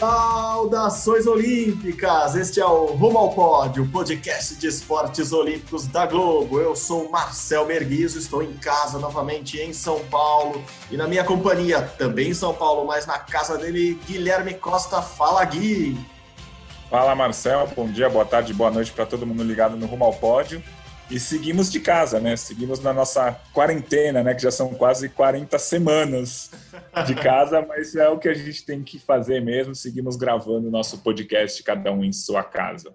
Saudações Olímpicas! Este é o Rumo ao Pódio, podcast de esportes olímpicos da Globo. Eu sou Marcel Merguizo, estou em casa novamente em São Paulo e na minha companhia, também em São Paulo, mas na casa dele, Guilherme Costa. Fala, Gui! Fala, Marcel. Bom dia, boa tarde, boa noite para todo mundo ligado no Rumo ao Pódio. E seguimos de casa, né? Seguimos na nossa quarentena, né? Que já são quase 40 semanas de casa, mas é o que a gente tem que fazer mesmo. Seguimos gravando o nosso podcast, cada um em sua casa.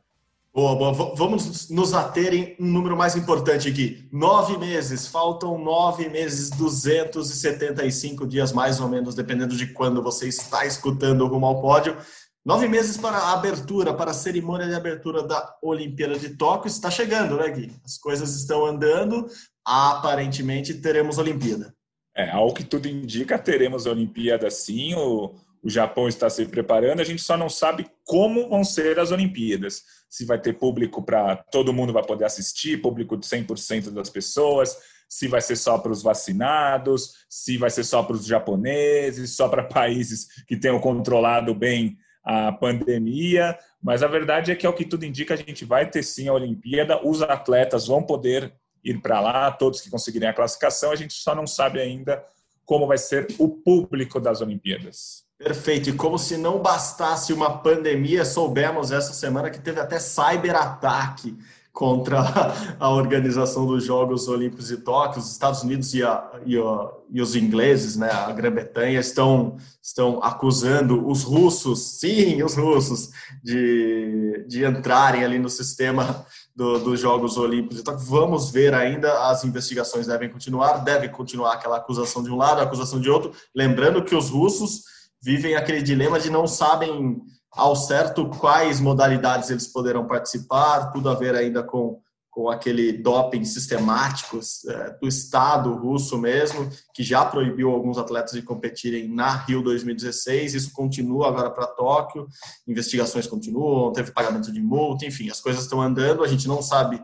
Boa, boa. Vamos nos ater em um número mais importante aqui. Nove meses, faltam nove meses, 275 dias mais ou menos, dependendo de quando você está escutando Rumo ao Pódio. Nove meses para a abertura, para a cerimônia de abertura da Olimpíada de Tóquio. Está chegando, né, Gui? As coisas estão andando. Aparentemente teremos Olimpíada. É, ao que tudo indica, teremos Olimpíada sim. O, o Japão está se preparando. A gente só não sabe como vão ser as Olimpíadas. Se vai ter público para todo mundo vai poder assistir, público de 100% das pessoas, se vai ser só para os vacinados, se vai ser só para os japoneses, só para países que tenham controlado bem a pandemia, mas a verdade é que, ao que tudo indica, a gente vai ter sim a Olimpíada, os atletas vão poder ir para lá, todos que conseguirem a classificação, a gente só não sabe ainda como vai ser o público das Olimpíadas. Perfeito, e como se não bastasse uma pandemia, soubemos essa semana que teve até cyberataque contra a organização dos Jogos Olímpicos de Tóquio. Os Estados Unidos e, a, e, a, e os ingleses, né, a Grã-Bretanha, estão, estão acusando os russos, sim, os russos, de, de entrarem ali no sistema do, dos Jogos Olímpicos de Tóquio. Vamos ver ainda, as investigações devem continuar, deve continuar aquela acusação de um lado, a acusação de outro. Lembrando que os russos vivem aquele dilema de não sabem ao certo quais modalidades eles poderão participar, tudo a ver ainda com, com aquele doping sistemático é, do Estado russo mesmo, que já proibiu alguns atletas de competirem na Rio 2016. Isso continua agora para Tóquio, investigações continuam, teve pagamento de multa, enfim, as coisas estão andando, a gente não sabe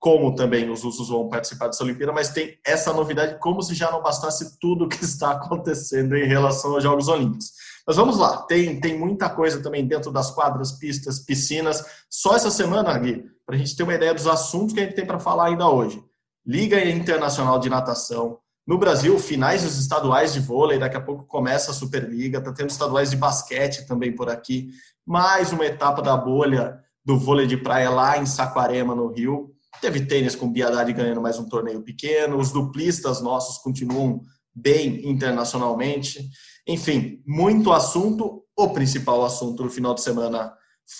como também os russos vão participar dessa Olimpíada, mas tem essa novidade, como se já não bastasse tudo o que está acontecendo em relação aos Jogos Olímpicos. Mas vamos lá, tem, tem muita coisa também dentro das quadras, pistas, piscinas. Só essa semana, Gui, para a gente ter uma ideia dos assuntos que a gente tem para falar ainda hoje. Liga Internacional de Natação. No Brasil, finais dos estaduais de vôlei, daqui a pouco começa a Superliga, está tendo estaduais de basquete também por aqui. Mais uma etapa da bolha do vôlei de praia lá em Saquarema, no Rio. Teve tênis com Biadade ganhando mais um torneio pequeno. Os duplistas nossos continuam bem internacionalmente. Enfim, muito assunto. O principal assunto no final de semana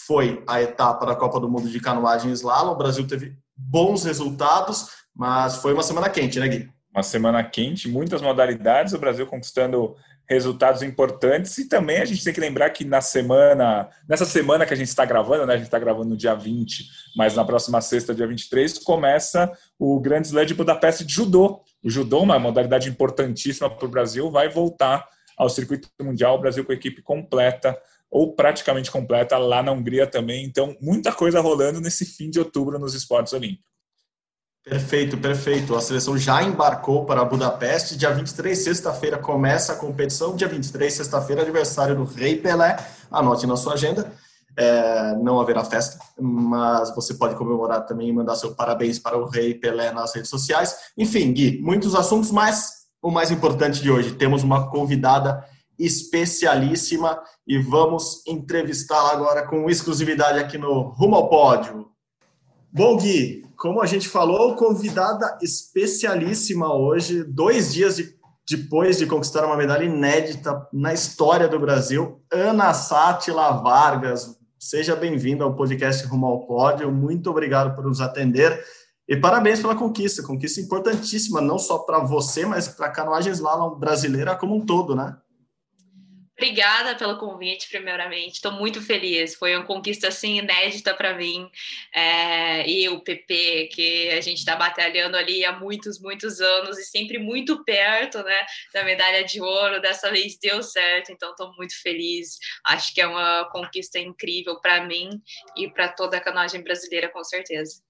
foi a etapa da Copa do Mundo de Canoagem Slalom. O Brasil teve bons resultados, mas foi uma semana quente, né, Gui? Uma semana quente, muitas modalidades, o Brasil conquistando resultados importantes e também a gente tem que lembrar que na semana, nessa semana que a gente está gravando, né, a gente está gravando no dia 20, mas na próxima sexta, dia 23, começa o Grande Slam de Budapeste de Judô. O Judô, uma modalidade importantíssima para o Brasil, vai voltar ao circuito mundial, o Brasil com a equipe completa ou praticamente completa lá na Hungria também. Então, muita coisa rolando nesse fim de outubro nos esportes olímpicos. Perfeito, perfeito. A seleção já embarcou para Budapeste. Dia 23, sexta-feira, começa a competição. Dia 23, sexta-feira, aniversário do Rei Pelé. Anote na sua agenda. É, não haverá festa, mas você pode comemorar também e mandar seu parabéns para o Rei Pelé nas redes sociais. Enfim, Gui, muitos assuntos, mas o mais importante de hoje, temos uma convidada especialíssima e vamos entrevistá-la agora com exclusividade aqui no Rumo ao Pódio. Bom, Gui, como a gente falou, convidada especialíssima hoje, dois dias de, depois de conquistar uma medalha inédita na história do Brasil, Ana Sátila Vargas. Seja bem-vinda ao podcast Rumo ao Pódio. Muito obrigado por nos atender. E parabéns pela conquista, conquista importantíssima, não só para você, mas para a canoagem slalom brasileira como um todo, né? Obrigada pelo convite, primeiramente. Estou muito feliz. Foi uma conquista assim inédita para mim. É, e o PP, que a gente está batalhando ali há muitos, muitos anos e sempre muito perto né, da medalha de ouro. Dessa vez deu certo, então estou muito feliz. Acho que é uma conquista incrível para mim e para toda a canoagem brasileira, com certeza.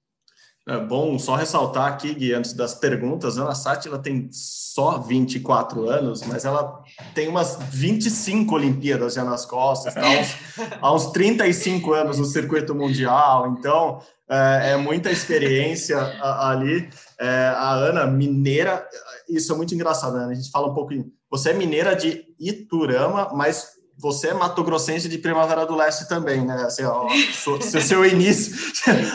É bom só ressaltar aqui, Gui, antes das perguntas, a Ana Sátila tem só 24 anos, mas ela tem umas 25 Olimpíadas já nas costas, tá? há, uns, há uns 35 anos no circuito mundial, então é, é muita experiência ali. É, a Ana, mineira, isso é muito engraçado, né? A gente fala um pouco. Você é mineira de Iturama, mas você é mato-grossense de Primavera do Leste também, né? Assim, ó, seu, seu início,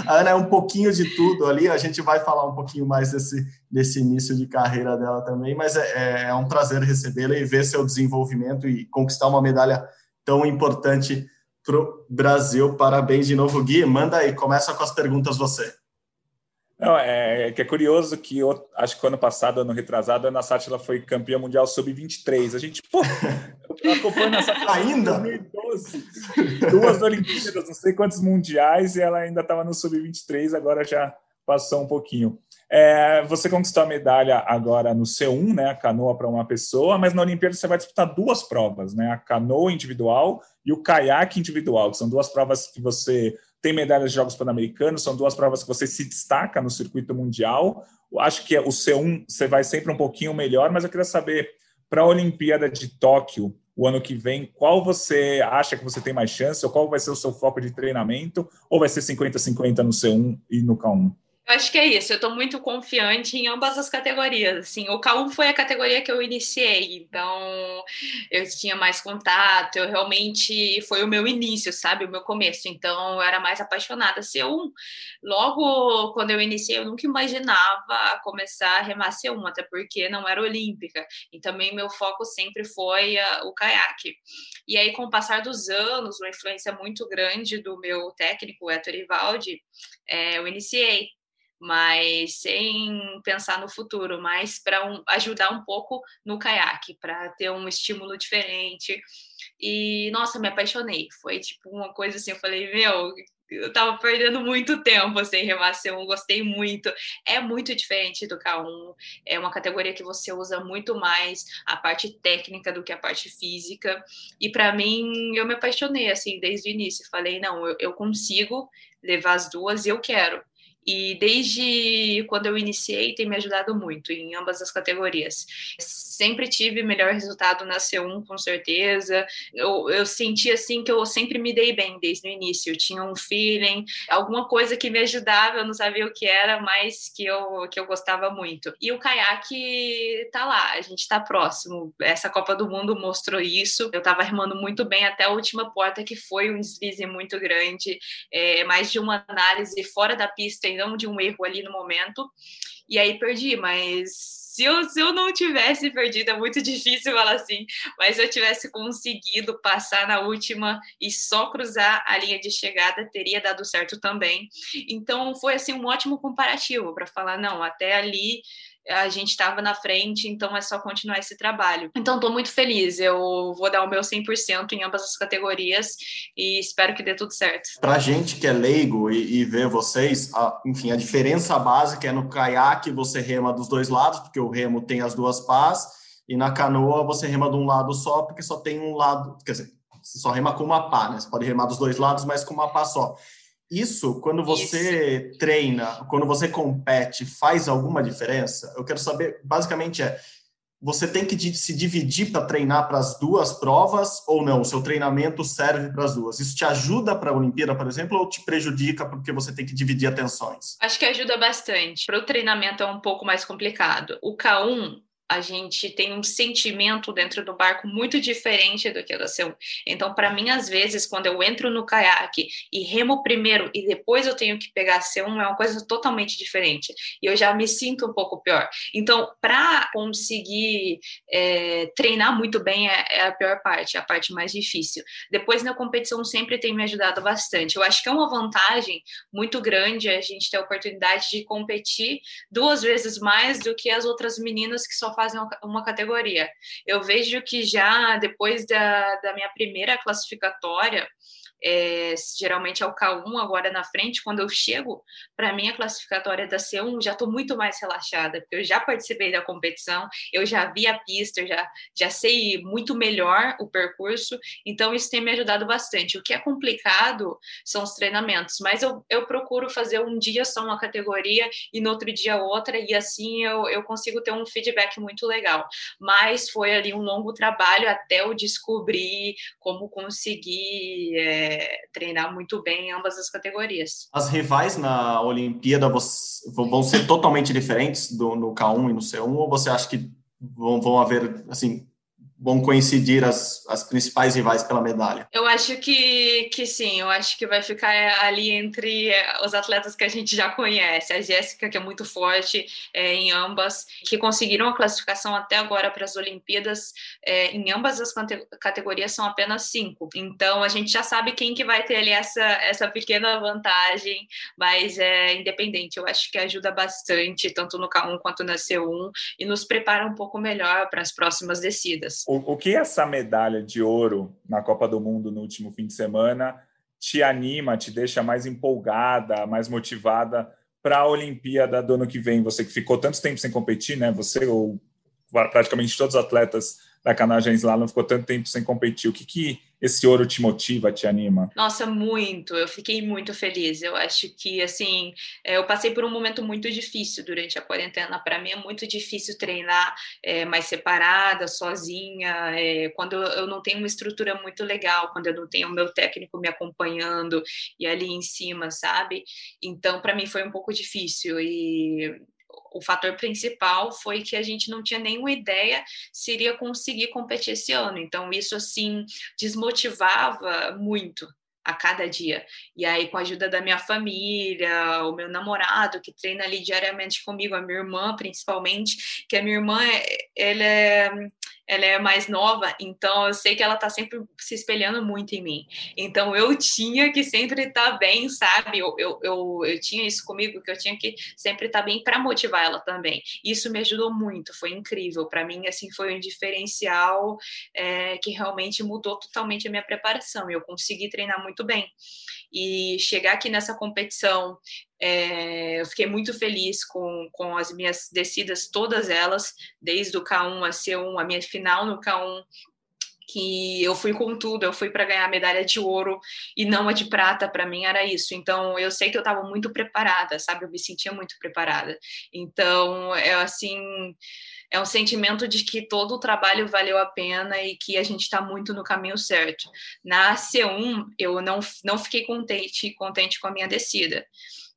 a Ana é um pouquinho de tudo ali, a gente vai falar um pouquinho mais desse, desse início de carreira dela também, mas é, é, é um prazer recebê-la e ver seu desenvolvimento e conquistar uma medalha tão importante para o Brasil. Parabéns de novo, Gui. Manda aí, começa com as perguntas você. Não, é, é, que é curioso que eu, acho que ano passado, ano retrasado, a Ana Sátila foi campeã mundial sub-23. A gente, pô, eu acompanho essa ainda 2012, duas Olimpíadas, não sei quantos mundiais, e ela ainda estava no sub-23, agora já passou um pouquinho. É, você conquistou a medalha agora no C1, né, a canoa para uma pessoa, mas na Olimpíada você vai disputar duas provas, né, a canoa individual e o caiaque individual, que são duas provas que você tem medalhas de Jogos Pan-Americanos, são duas provas que você se destaca no circuito mundial. Acho que o C1 você vai sempre um pouquinho melhor, mas eu queria saber, para a Olimpíada de Tóquio, o ano que vem, qual você acha que você tem mais chance, ou qual vai ser o seu foco de treinamento, ou vai ser 50-50 no C1 e no K1? Eu acho que é isso. Eu estou muito confiante em ambas as categorias. Assim, o K1 foi a categoria que eu iniciei, então eu tinha mais contato. Eu realmente foi o meu início, sabe, o meu começo. Então eu era mais apaixonada. C1, logo quando eu iniciei, eu nunca imaginava começar a remar C1, até porque não era olímpica. E também meu foco sempre foi uh, o caiaque. E aí, com o passar dos anos, uma influência muito grande do meu técnico, Héctor Ivaldi, é, eu iniciei mas sem pensar no futuro, mas para um, ajudar um pouco no caiaque, para ter um estímulo diferente. E nossa, me apaixonei. Foi tipo uma coisa assim, eu falei, meu, eu tava perdendo muito tempo sem remar C1, gostei muito. É muito diferente do K1, é uma categoria que você usa muito mais a parte técnica do que a parte física. E para mim, eu me apaixonei assim desde o início. Falei, não, eu, eu consigo levar as duas e eu quero. E desde quando eu iniciei, tem me ajudado muito em ambas as categorias. Sempre tive melhor resultado na C1, com certeza. Eu, eu senti assim que eu sempre me dei bem desde o início. Eu tinha um feeling, alguma coisa que me ajudava, eu não sabia o que era, mas que eu, que eu gostava muito. E o caiaque tá lá, a gente tá próximo. Essa Copa do Mundo mostrou isso. Eu tava remando muito bem até a última porta, que foi um deslize muito grande, é, mais de uma análise fora da pista de um erro ali no momento. E aí perdi, mas se eu, se eu não tivesse perdido, é muito difícil falar assim, mas se eu tivesse conseguido passar na última e só cruzar a linha de chegada, teria dado certo também. Então foi assim um ótimo comparativo para falar, não, até ali a gente estava na frente, então é só continuar esse trabalho. Então, estou muito feliz. Eu vou dar o meu 100% em ambas as categorias e espero que dê tudo certo. Para gente que é leigo e, e vê vocês, a, enfim, a diferença básica é no caiaque você rema dos dois lados, porque o remo tem as duas pás, e na canoa você rema de um lado só, porque só tem um lado, quer dizer, você só rema com uma pá, né? Você pode remar dos dois lados, mas com uma pá só. Isso, quando você Isso. treina, quando você compete, faz alguma diferença? Eu quero saber, basicamente é, você tem que se dividir para treinar para as duas provas ou não? O seu treinamento serve para as duas? Isso te ajuda para a Olimpíada, por exemplo, ou te prejudica porque você tem que dividir atenções? Acho que ajuda bastante. Para o treinamento é um pouco mais complicado. O K1 a gente tem um sentimento dentro do barco muito diferente do que da C1. Então, para mim, às vezes, quando eu entro no caiaque e remo primeiro e depois eu tenho que pegar a C1, é uma coisa totalmente diferente. E eu já me sinto um pouco pior. Então, para conseguir é, treinar muito bem é, é, a pior parte, é a parte mais difícil. Depois, na competição, sempre tem me ajudado bastante. Eu acho que é uma vantagem muito grande a gente ter a oportunidade de competir duas vezes mais do que as outras meninas que só fazem uma categoria. Eu vejo que já depois da, da minha primeira classificatória, é, geralmente é o K1 agora na frente, quando eu chego para mim a classificatória da C1, já estou muito mais relaxada, porque eu já participei da competição, eu já vi a pista, já, já sei muito melhor o percurso, então isso tem me ajudado bastante. O que é complicado são os treinamentos, mas eu, eu procuro fazer um dia só uma categoria e no outro dia outra, e assim eu, eu consigo ter um feedback muito legal. Mas foi ali um longo trabalho até eu descobrir como conseguir. É, treinar muito bem em ambas as categorias. As rivais na Olimpíada vão ser totalmente diferentes do, no K1 e no C1, ou você acha que vão, vão haver, assim, vão coincidir as, as principais rivais pela medalha? Eu acho que, que sim, eu acho que vai ficar ali entre os atletas que a gente já conhece. A Jéssica, que é muito forte é, em ambas, que conseguiram a classificação até agora para as Olimpíadas, é, em ambas as categorias são apenas cinco. Então a gente já sabe quem que vai ter ali essa, essa pequena vantagem, mas é independente. Eu acho que ajuda bastante, tanto no K1 quanto na C1, e nos prepara um pouco melhor para as próximas descidas. O, o que essa medalha de ouro na Copa do Mundo no último fim de semana te anima, te deixa mais empolgada, mais motivada para a Olimpíada do ano que vem? Você que ficou tanto tempo sem competir, né? Você ou praticamente todos os atletas da canoagem slalom ficou tanto tempo sem competir. O que, que esse ouro te motiva, te anima? Nossa, muito. Eu fiquei muito feliz. Eu acho que, assim, é, eu passei por um momento muito difícil durante a quarentena. Para mim é muito difícil treinar é, mais separada, sozinha, é, quando eu não tenho uma estrutura muito legal, quando eu não tenho o meu técnico me acompanhando e ali em cima, sabe? Então, para mim foi um pouco difícil. E o fator principal foi que a gente não tinha nenhuma ideia se iria conseguir competir esse ano. Então, isso, assim, desmotivava muito a cada dia. E aí, com a ajuda da minha família, o meu namorado, que treina ali diariamente comigo, a minha irmã, principalmente, que a minha irmã, ela é ela é mais nova, então eu sei que ela tá sempre se espelhando muito em mim. Então eu tinha que sempre estar tá bem, sabe? Eu, eu, eu, eu, tinha isso comigo, que eu tinha que sempre estar tá bem para motivar ela também. Isso me ajudou muito, foi incrível. Para mim, assim, foi um diferencial é, que realmente mudou totalmente a minha preparação. Eu consegui treinar muito bem. E chegar aqui nessa competição é, eu fiquei muito feliz com, com as minhas descidas, todas elas, desde o K1 a C1, a minha final no K1, que eu fui com tudo, eu fui para ganhar a medalha de ouro e não a de prata, para mim era isso. Então eu sei que eu estava muito preparada, sabe? Eu me sentia muito preparada. Então é assim, é um sentimento de que todo o trabalho valeu a pena e que a gente está muito no caminho certo. Na C1 eu não não fiquei contente contente com a minha descida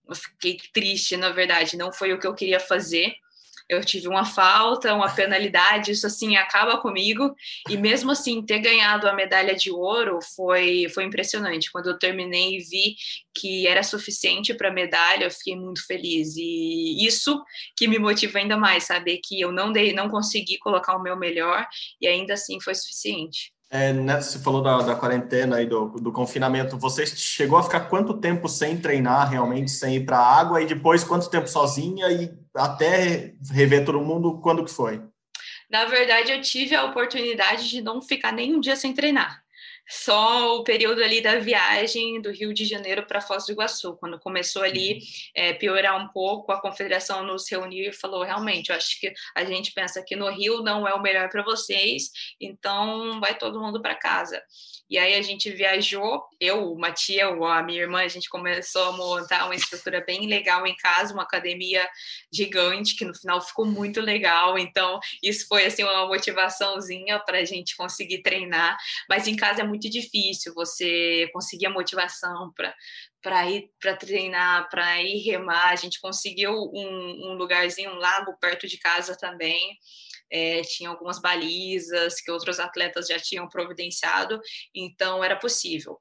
eu fiquei triste, na verdade, não foi o que eu queria fazer. Eu tive uma falta, uma penalidade, isso assim acaba comigo. E mesmo assim, ter ganhado a medalha de ouro foi, foi impressionante. Quando eu terminei e vi que era suficiente para medalha, eu fiquei muito feliz. E isso que me motiva ainda mais, saber que eu não dei, não consegui colocar o meu melhor e ainda assim foi suficiente. É, né, você falou da, da quarentena e do, do, confinamento. Você chegou a ficar quanto tempo sem treinar realmente, sem ir para a água? E depois, quanto tempo sozinha? E até rever todo mundo, quando que foi? Na verdade, eu tive a oportunidade de não ficar nem um dia sem treinar só o período ali da viagem do Rio de Janeiro para Foz do Iguaçu, quando começou ali uhum. é, piorar um pouco, a confederação nos reuniu e falou realmente, eu acho que a gente pensa que no Rio não é o melhor para vocês, então vai todo mundo para casa. E aí a gente viajou, eu, uma tia, a minha irmã, a gente começou a montar uma estrutura bem legal em casa, uma academia gigante, que no final ficou muito legal. Então, isso foi assim uma motivaçãozinha para a gente conseguir treinar. Mas em casa é muito difícil você conseguir a motivação para para ir para treinar, para ir remar. A gente conseguiu um, um lugarzinho, um lago perto de casa também é, tinha algumas balizas que outros atletas já tinham providenciado, então era possível.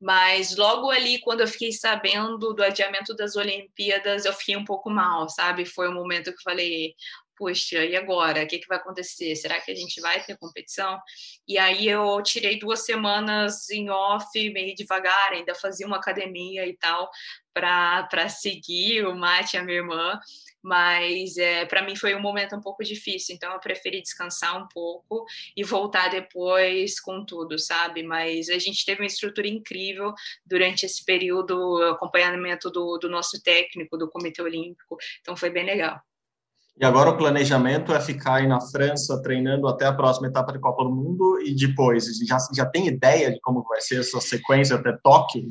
Mas logo ali, quando eu fiquei sabendo do adiamento das Olimpíadas, eu fiquei um pouco mal, sabe? Foi um momento que eu falei, puxa, e agora? O que, que vai acontecer? Será que a gente vai ter competição? E aí eu tirei duas semanas em off, meio devagar, ainda fazia uma academia e tal, para seguir o Mate a minha irmã mas é, para mim foi um momento um pouco difícil, então eu preferi descansar um pouco e voltar depois com tudo, sabe? Mas a gente teve uma estrutura incrível durante esse período, acompanhamento do, do nosso técnico, do Comitê Olímpico, então foi bem legal. E agora o planejamento é ficar aí na França treinando até a próxima etapa da Copa do Mundo e depois, já, já tem ideia de como vai ser essa sequência até Tóquio?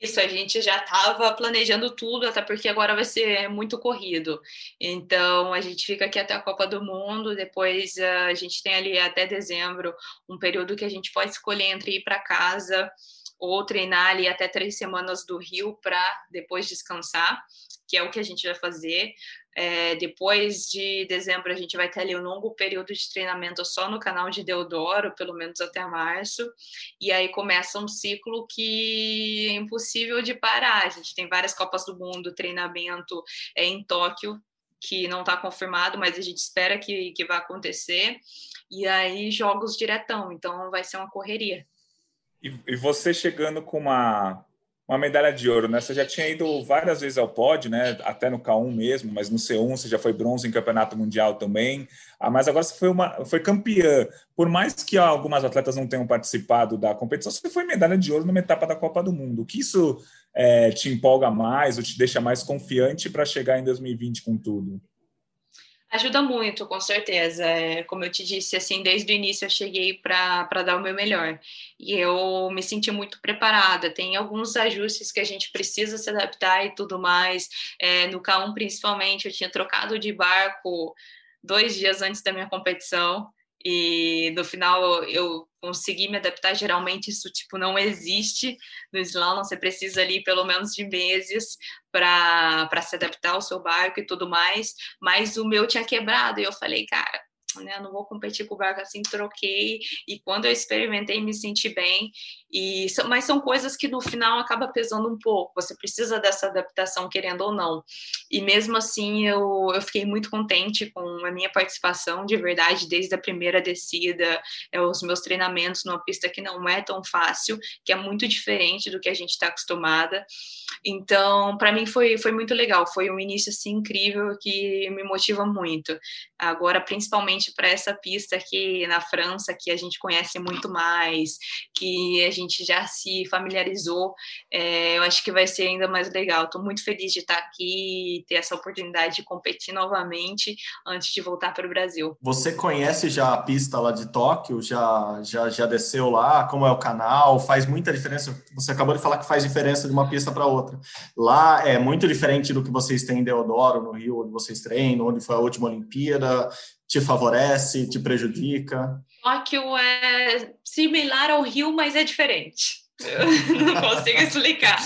Isso, a gente já estava planejando tudo, até porque agora vai ser muito corrido. Então, a gente fica aqui até a Copa do Mundo, depois uh, a gente tem ali até dezembro um período que a gente pode escolher entre ir para casa ou treinar ali até três semanas do Rio para depois descansar, que é o que a gente vai fazer. É, depois de dezembro, a gente vai ter ali um longo período de treinamento só no canal de Deodoro, pelo menos até março. E aí começa um ciclo que é impossível de parar. A gente tem várias Copas do Mundo, treinamento é, em Tóquio, que não está confirmado, mas a gente espera que, que vai acontecer. E aí jogos diretão, então vai ser uma correria. E, e você chegando com uma uma medalha de ouro, né? Você já tinha ido várias vezes ao pódio, né? Até no K1 mesmo, mas no C1 você já foi bronze em campeonato mundial também. Ah, mas agora você foi uma foi campeã. Por mais que algumas atletas não tenham participado da competição, você foi medalha de ouro numa etapa da Copa do Mundo. O que isso é, te empolga mais ou te deixa mais confiante para chegar em 2020 com tudo? Ajuda muito, com certeza. É, como eu te disse, assim, desde o início eu cheguei para dar o meu melhor. E eu me senti muito preparada. Tem alguns ajustes que a gente precisa se adaptar e tudo mais. É, no K1, principalmente, eu tinha trocado de barco dois dias antes da minha competição e no final eu consegui me adaptar. Geralmente isso tipo não existe no slalom, você precisa ali pelo menos de meses para se adaptar ao seu barco e tudo mais. Mas o meu tinha quebrado e eu falei, cara, né? Não vou competir com o barco assim, troquei. E quando eu experimentei, me senti bem. E, mas são coisas que no final acaba pesando um pouco. Você precisa dessa adaptação, querendo ou não. E mesmo assim, eu, eu fiquei muito contente com a minha participação, de verdade, desde a primeira descida, é, os meus treinamentos numa pista que não é tão fácil, que é muito diferente do que a gente está acostumada. Então, para mim foi, foi muito legal. Foi um início assim incrível que me motiva muito. Agora, principalmente para essa pista aqui na França, que a gente conhece muito mais, que a gente já se familiarizou, é, eu acho que vai ser ainda mais legal. Estou muito feliz de estar aqui e ter essa oportunidade de competir novamente antes de voltar para o Brasil. Você conhece já a pista lá de Tóquio? Já, já, já desceu lá? Como é o canal? Faz muita diferença? Você acabou de falar que faz diferença de uma pista para outra. Lá é muito diferente do que vocês têm em Deodoro, no Rio, onde vocês treinam, onde foi a última Olimpíada te favorece, te prejudica? Tóquio é similar ao Rio, mas é diferente. Não consigo explicar.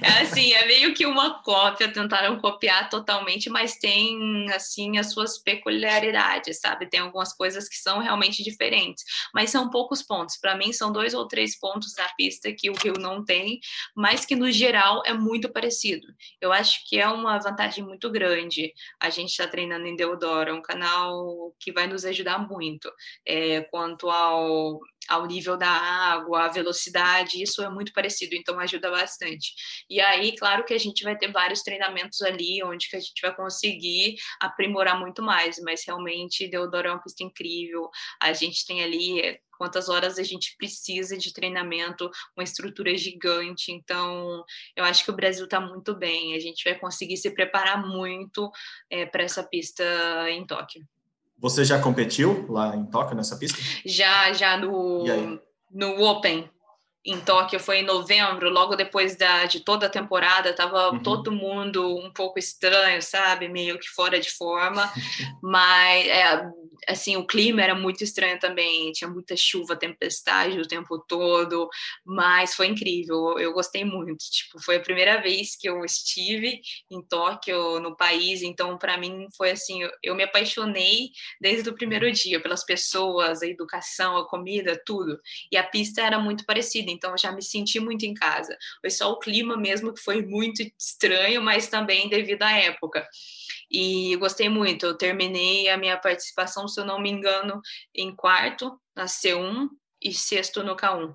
É assim, é meio que uma cópia, tentaram copiar totalmente, mas tem assim as suas peculiaridades, sabe? Tem algumas coisas que são realmente diferentes, mas são poucos pontos. Para mim são dois ou três pontos na pista que o Rio não tem, mas que no geral é muito parecido. Eu acho que é uma vantagem muito grande. A gente está treinando em Deodoro, é um canal que vai nos ajudar muito é, quanto ao ao nível da água, a velocidade, isso é muito parecido, então ajuda bastante. E aí, claro que a gente vai ter vários treinamentos ali, onde que a gente vai conseguir aprimorar muito mais, mas realmente Deodoro é uma pista incrível, a gente tem ali é, quantas horas a gente precisa de treinamento, uma estrutura gigante. Então, eu acho que o Brasil está muito bem. A gente vai conseguir se preparar muito é, para essa pista em Tóquio. Você já competiu lá em Tóquio nessa pista? Já, já no, no Open em Tóquio. Foi em novembro, logo depois da, de toda a temporada, tava uhum. todo mundo um pouco estranho, sabe, meio que fora de forma, mas é, assim o clima era muito estranho também, tinha muita chuva, tempestade o tempo todo, mas foi incrível, eu gostei muito, tipo foi a primeira vez que eu estive em Tóquio, no país, então para mim foi assim, eu, me apaixonei desde o primeiro dia pelas pessoas, a educação, a comida, tudo, e a pista era muito parecida então eu já me senti muito em casa. Foi só o clima mesmo que foi muito estranho, mas também devido à época. E gostei muito. Eu terminei a minha participação, se eu não me engano, em quarto na C1 e sexto no K1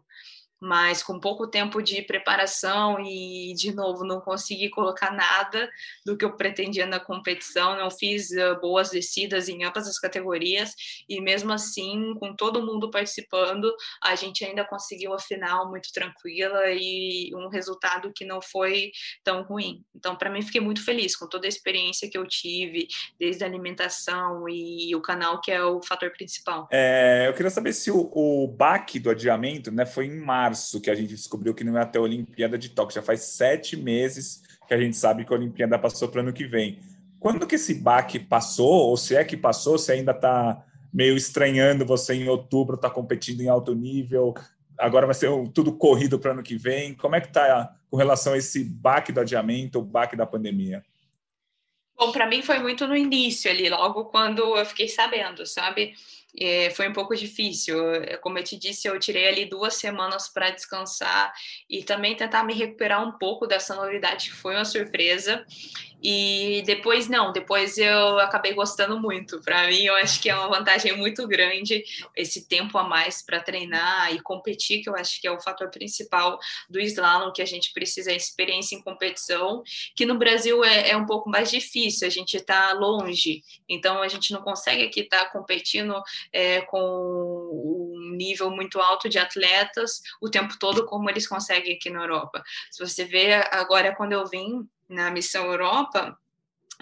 mas com pouco tempo de preparação e, de novo, não consegui colocar nada do que eu pretendia na competição, não fiz uh, boas descidas em ambas as categorias, e mesmo assim, com todo mundo participando, a gente ainda conseguiu a final muito tranquila e um resultado que não foi tão ruim. Então, para mim, fiquei muito feliz com toda a experiência que eu tive, desde a alimentação e o canal, que é o fator principal. É, eu queria saber se o, o baque do adiamento né, foi em março março que a gente descobriu que não ia ter a Olimpíada de Tóquio. Já faz sete meses que a gente sabe que a Olimpíada passou para o ano que vem. Quando que esse baque passou, ou se é que passou, se ainda está meio estranhando você em outubro, está competindo em alto nível, agora vai ser tudo corrido para ano que vem. Como é que está com relação a esse baque do adiamento, o baque da pandemia? Bom, para mim foi muito no início ali, logo quando eu fiquei sabendo, sabe? É, foi um pouco difícil. Como eu te disse, eu tirei ali duas semanas para descansar e também tentar me recuperar um pouco dessa novidade que foi uma surpresa. E depois, não, depois eu acabei gostando muito. Para mim, eu acho que é uma vantagem muito grande esse tempo a mais para treinar e competir, que eu acho que é o fator principal do slalom, que a gente precisa é experiência em competição, que no Brasil é, é um pouco mais difícil, a gente está longe, então a gente não consegue aqui estar tá competindo é, com um nível muito alto de atletas o tempo todo, como eles conseguem aqui na Europa. Se você vê agora, quando eu vim na Missão Europa,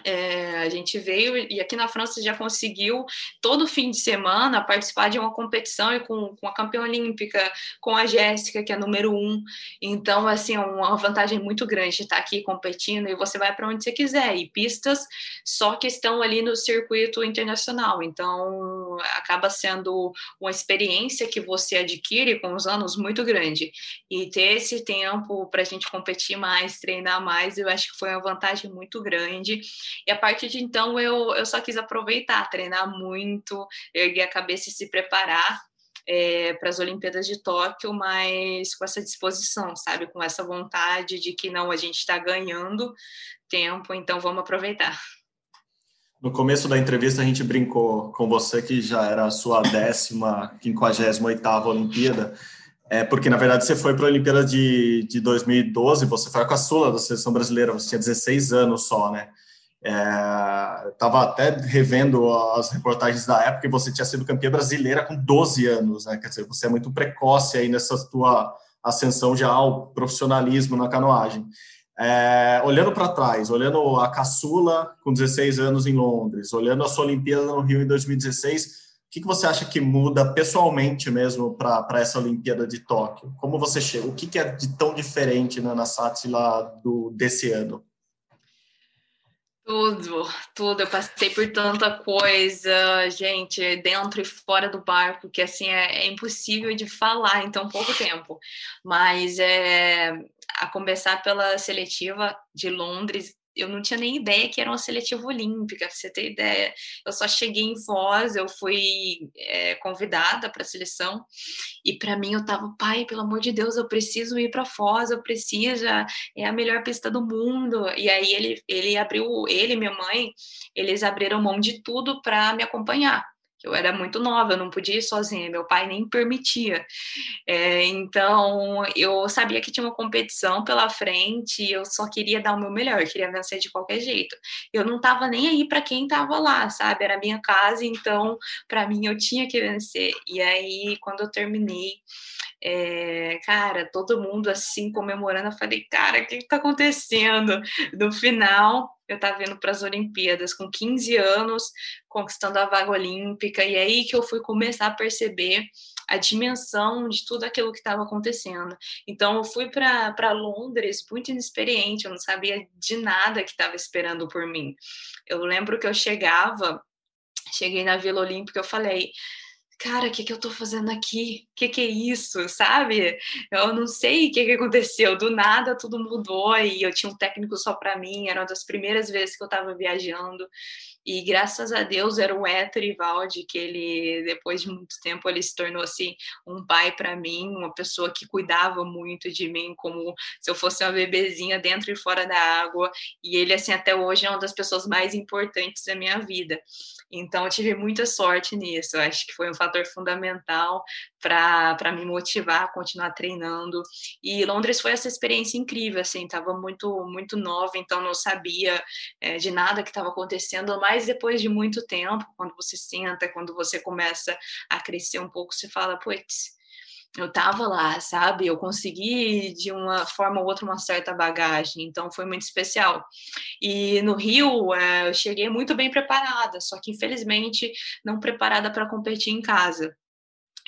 é, a gente veio e aqui na França já conseguiu todo fim de semana participar de uma competição e com, com a campeã olímpica, com a Jéssica, que é número um. Então, assim, é uma vantagem muito grande estar aqui competindo e você vai para onde você quiser. E pistas só que estão ali no circuito internacional. Então, acaba sendo uma experiência que você adquire com os anos muito grande. E ter esse tempo para a gente competir mais, treinar mais, eu acho que foi uma vantagem muito grande. E a partir de então eu, eu só quis aproveitar, treinar muito, erguer a cabeça e se preparar é, para as Olimpíadas de Tóquio, mas com essa disposição, sabe? Com essa vontade de que não, a gente está ganhando tempo, então vamos aproveitar. No começo da entrevista a gente brincou com você que já era a sua décima, quinquagésima oitava Olimpíada, é, porque na verdade você foi para a Olimpíada de, de 2012, você foi a caçula da seleção brasileira, você tinha 16 anos só, né? Estava é, até revendo as reportagens da época e você tinha sido campeã brasileira com 12 anos, né? Quer dizer, você é muito precoce aí nessa tua ascensão já ao profissionalismo na canoagem. É, olhando para trás, olhando a caçula com 16 anos em Londres, olhando a sua Olimpíada no Rio em 2016, o que, que você acha que muda pessoalmente mesmo para essa Olimpíada de Tóquio? Como você chega? O que, que é de tão diferente né, na Sátila do, desse ano? Tudo, tudo. Eu passei por tanta coisa, gente, dentro e fora do barco, que assim é, é impossível de falar em tão pouco tempo. Mas é, a começar pela seletiva de Londres, eu não tinha nem ideia que era uma seletiva olímpica, pra você ter ideia. Eu só cheguei em Foz, eu fui é, convidada para a seleção, e para mim eu tava, pai, pelo amor de Deus, eu preciso ir para Foz, eu preciso, é a melhor pista do mundo. E aí ele, ele abriu, ele e minha mãe, eles abriram mão de tudo para me acompanhar eu era muito nova, eu não podia ir sozinha, meu pai nem permitia. É, então, eu sabia que tinha uma competição pela frente, eu só queria dar o meu melhor, queria vencer de qualquer jeito. Eu não estava nem aí para quem estava lá, sabe? Era minha casa, então, para mim, eu tinha que vencer. E aí, quando eu terminei, é, cara, todo mundo assim comemorando, eu falei, cara, o que está acontecendo? No final, eu estava indo para as Olimpíadas com 15 anos, conquistando a vaga olímpica, e é aí que eu fui começar a perceber a dimensão de tudo aquilo que estava acontecendo. Então, eu fui para Londres muito inexperiente, eu não sabia de nada que estava esperando por mim. Eu lembro que eu chegava, cheguei na Vila Olímpica, eu falei cara, o que, que eu tô fazendo aqui? O que, que é isso? Sabe? Eu não sei o que, que aconteceu. Do nada tudo mudou e eu tinha um técnico só para mim. Era uma das primeiras vezes que eu estava viajando. E graças a Deus era o Héctor Ivaldi, que ele, depois de muito tempo, ele se tornou assim, um pai para mim, uma pessoa que cuidava muito de mim, como se eu fosse uma bebezinha dentro e fora da água. E ele, assim, até hoje é uma das pessoas mais importantes da minha vida. Então, eu tive muita sorte nisso. Eu acho que foi um fator fundamental para me motivar a continuar treinando. E Londres foi essa experiência incrível, assim, estava muito, muito nova, então não sabia é, de nada que estava acontecendo, mas depois de muito tempo, quando você senta, quando você começa a crescer um pouco, você fala, putz, eu tava lá, sabe? Eu consegui de uma forma ou outra uma certa bagagem, então foi muito especial. E no Rio, é, eu cheguei muito bem preparada, só que infelizmente não preparada para competir em casa.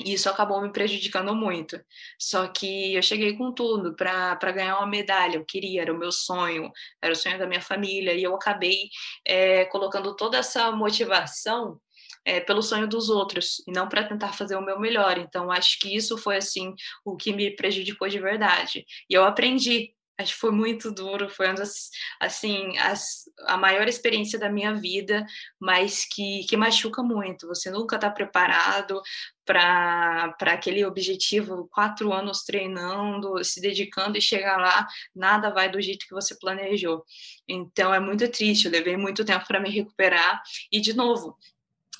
E isso acabou me prejudicando muito. Só que eu cheguei com tudo para ganhar uma medalha. Eu queria, era o meu sonho, era o sonho da minha família. E eu acabei é, colocando toda essa motivação é, pelo sonho dos outros e não para tentar fazer o meu melhor. Então, acho que isso foi assim o que me prejudicou de verdade. E eu aprendi acho que foi muito duro, foi uma das, assim, as, a maior experiência da minha vida, mas que, que machuca muito. Você nunca está preparado para aquele objetivo, quatro anos treinando, se dedicando e chegar lá, nada vai do jeito que você planejou. Então é muito triste, eu levei muito tempo para me recuperar e de novo,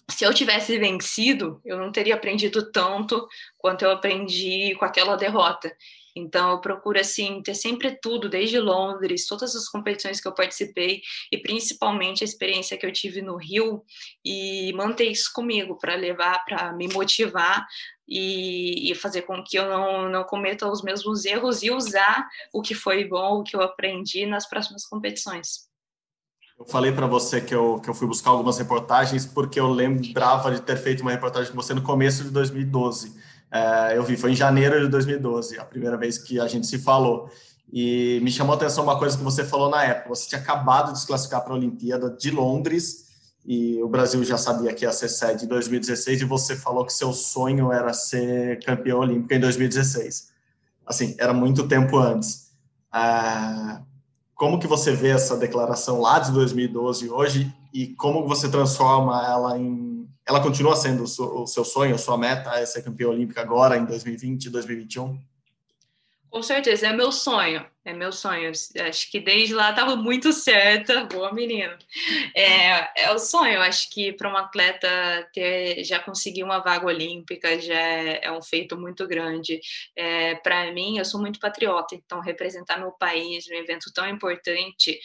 se eu tivesse vencido, eu não teria aprendido tanto quanto eu aprendi com aquela derrota. Então, eu procuro, assim, ter sempre tudo, desde Londres, todas as competições que eu participei, e principalmente a experiência que eu tive no Rio, e manter isso comigo, para levar, para me motivar e, e, fazer com que eu não, não cometa os mesmos erros e usar o que foi bom, o que eu aprendi nas próximas competições. Eu falei para você que eu, que eu fui buscar algumas reportagens porque eu lembrava de ter feito uma reportagem com você no começo de 2012 é, eu vi, foi em janeiro de 2012, a primeira vez que a gente se falou. E me chamou a atenção uma coisa que você falou na época. Você tinha acabado de se classificar para a Olimpíada de Londres e o Brasil já sabia que ia ser sede em 2016 e você falou que seu sonho era ser campeão olímpico em 2016. Assim, era muito tempo antes. É, como que você vê essa declaração lá de 2012 hoje e como você transforma ela em ela continua sendo o seu sonho, a sua meta é ser campeã olímpica agora em 2020, 2021? Com certeza, é meu sonho, é meu sonho. Acho que desde lá estava muito certa, boa menina. É, é o sonho, acho que para um atleta ter, já conseguir uma vaga olímpica já é, é um feito muito grande. É, para mim, eu sou muito patriota, então representar meu país, um evento tão importante,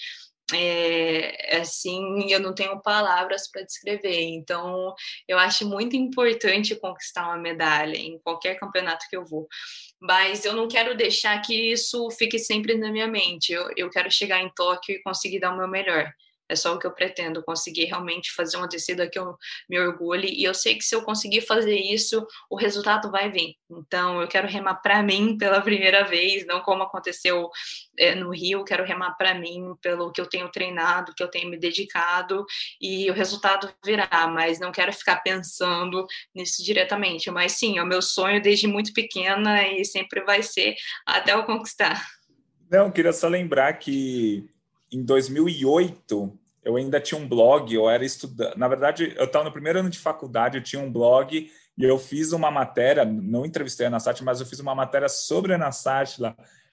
é, assim, eu não tenho palavras para descrever. Então, eu acho muito importante conquistar uma medalha em qualquer campeonato que eu vou. Mas eu não quero deixar que isso fique sempre na minha mente. Eu, eu quero chegar em Tóquio e conseguir dar o meu melhor. É só o que eu pretendo, conseguir realmente fazer uma descida que eu me orgulhe. E eu sei que se eu conseguir fazer isso, o resultado vai vir. Então, eu quero remar para mim pela primeira vez, não como aconteceu é, no Rio. Quero remar para mim pelo que eu tenho treinado, que eu tenho me dedicado, e o resultado virá. Mas não quero ficar pensando nisso diretamente. Mas sim, é o meu sonho desde muito pequena e sempre vai ser até eu conquistar. Não, queria só lembrar que em 2008, eu ainda tinha um blog, eu era estudante. Na verdade, eu estava no primeiro ano de faculdade, eu tinha um blog e eu fiz uma matéria, não entrevistei a Nassat, mas eu fiz uma matéria sobre a Nassat.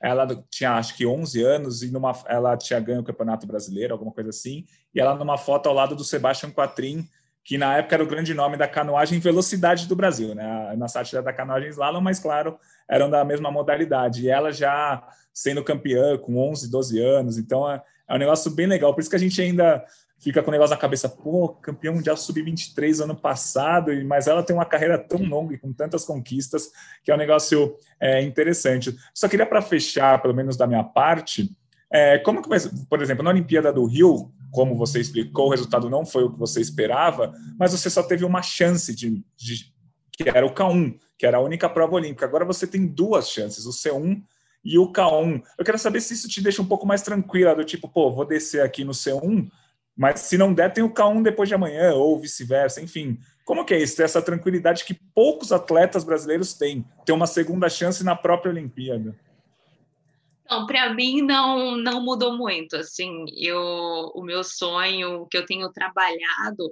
Ela tinha acho que 11 anos e numa, ela tinha ganho o Campeonato Brasileiro, alguma coisa assim, e ela numa foto ao lado do Sebastian Quatrin, que na época era o grande nome da canoagem velocidade do Brasil, né? A Nassat era da canoagem slalom, mas claro, eram da mesma modalidade. E ela já sendo campeã com 11, 12 anos, então é, um negócio bem legal. Por isso que a gente ainda fica com o negócio na cabeça, pô, campeão mundial sub-23 ano passado, mas ela tem uma carreira tão longa e com tantas conquistas que é um negócio é, interessante. Só queria para fechar, pelo menos da minha parte, é, como que, por exemplo, na Olimpíada do Rio, como você explicou, o resultado não foi o que você esperava, mas você só teve uma chance de, de que era o K1, que era a única prova olímpica. Agora você tem duas chances, o C1 e o K1. Eu quero saber se isso te deixa um pouco mais tranquila, do tipo, pô, vou descer aqui no C1 mas se não der, tem o K1 depois de amanhã, ou vice-versa, enfim. Como que é isso? Essa tranquilidade que poucos atletas brasileiros têm, ter uma segunda chance na própria Olimpíada. Não, para mim não não mudou muito. Assim, eu o meu sonho que eu tenho trabalhado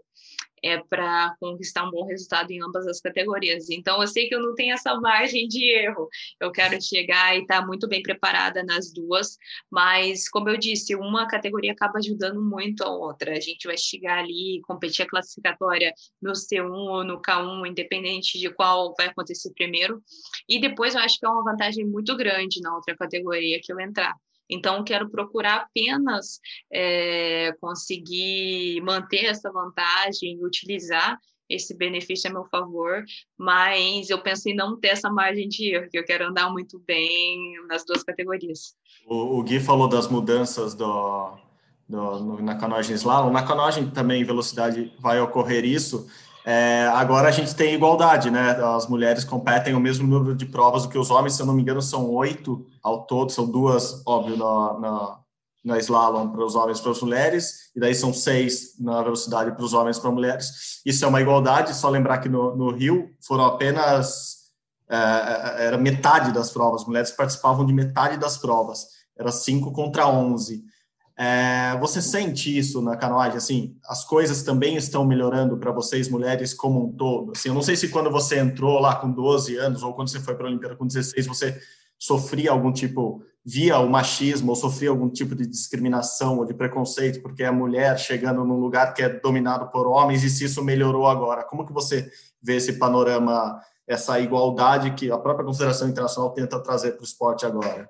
é para conquistar um bom resultado em ambas as categorias. Então, eu sei que eu não tenho essa margem de erro. Eu quero chegar e estar tá muito bem preparada nas duas, mas, como eu disse, uma categoria acaba ajudando muito a outra. A gente vai chegar ali, competir a classificatória no C1 ou no K1, independente de qual vai acontecer primeiro. E depois eu acho que é uma vantagem muito grande na outra categoria que eu entrar. Então, quero procurar apenas é, conseguir manter essa vantagem e utilizar esse benefício a meu favor, mas eu penso em não ter essa margem de erro, que eu quero andar muito bem nas duas categorias. O, o Gui falou das mudanças do, do, no, na canoagem slalom. Na canoagem também, velocidade, vai ocorrer isso. É, agora a gente tem igualdade, né? As mulheres competem o mesmo número de provas do que os homens, se eu não me engano, são oito ao todo, são duas, óbvio, na, na, na slalom para os homens e para as mulheres, e daí são seis na velocidade para os homens e para mulheres. Isso é uma igualdade, só lembrar que no, no Rio foram apenas. É, é era metade das provas, as mulheres participavam de metade das provas, era cinco contra onze. É, você sente isso na canoagem? Assim, as coisas também estão melhorando para vocês, mulheres, como um todo? Assim, eu não sei se quando você entrou lá com 12 anos ou quando você foi para a Olimpíada com 16, você sofria algum tipo, via o machismo ou sofria algum tipo de discriminação ou de preconceito porque é a mulher chegando num lugar que é dominado por homens e se isso melhorou agora? Como que você vê esse panorama, essa igualdade que a própria Confederação Internacional tenta trazer para o esporte agora?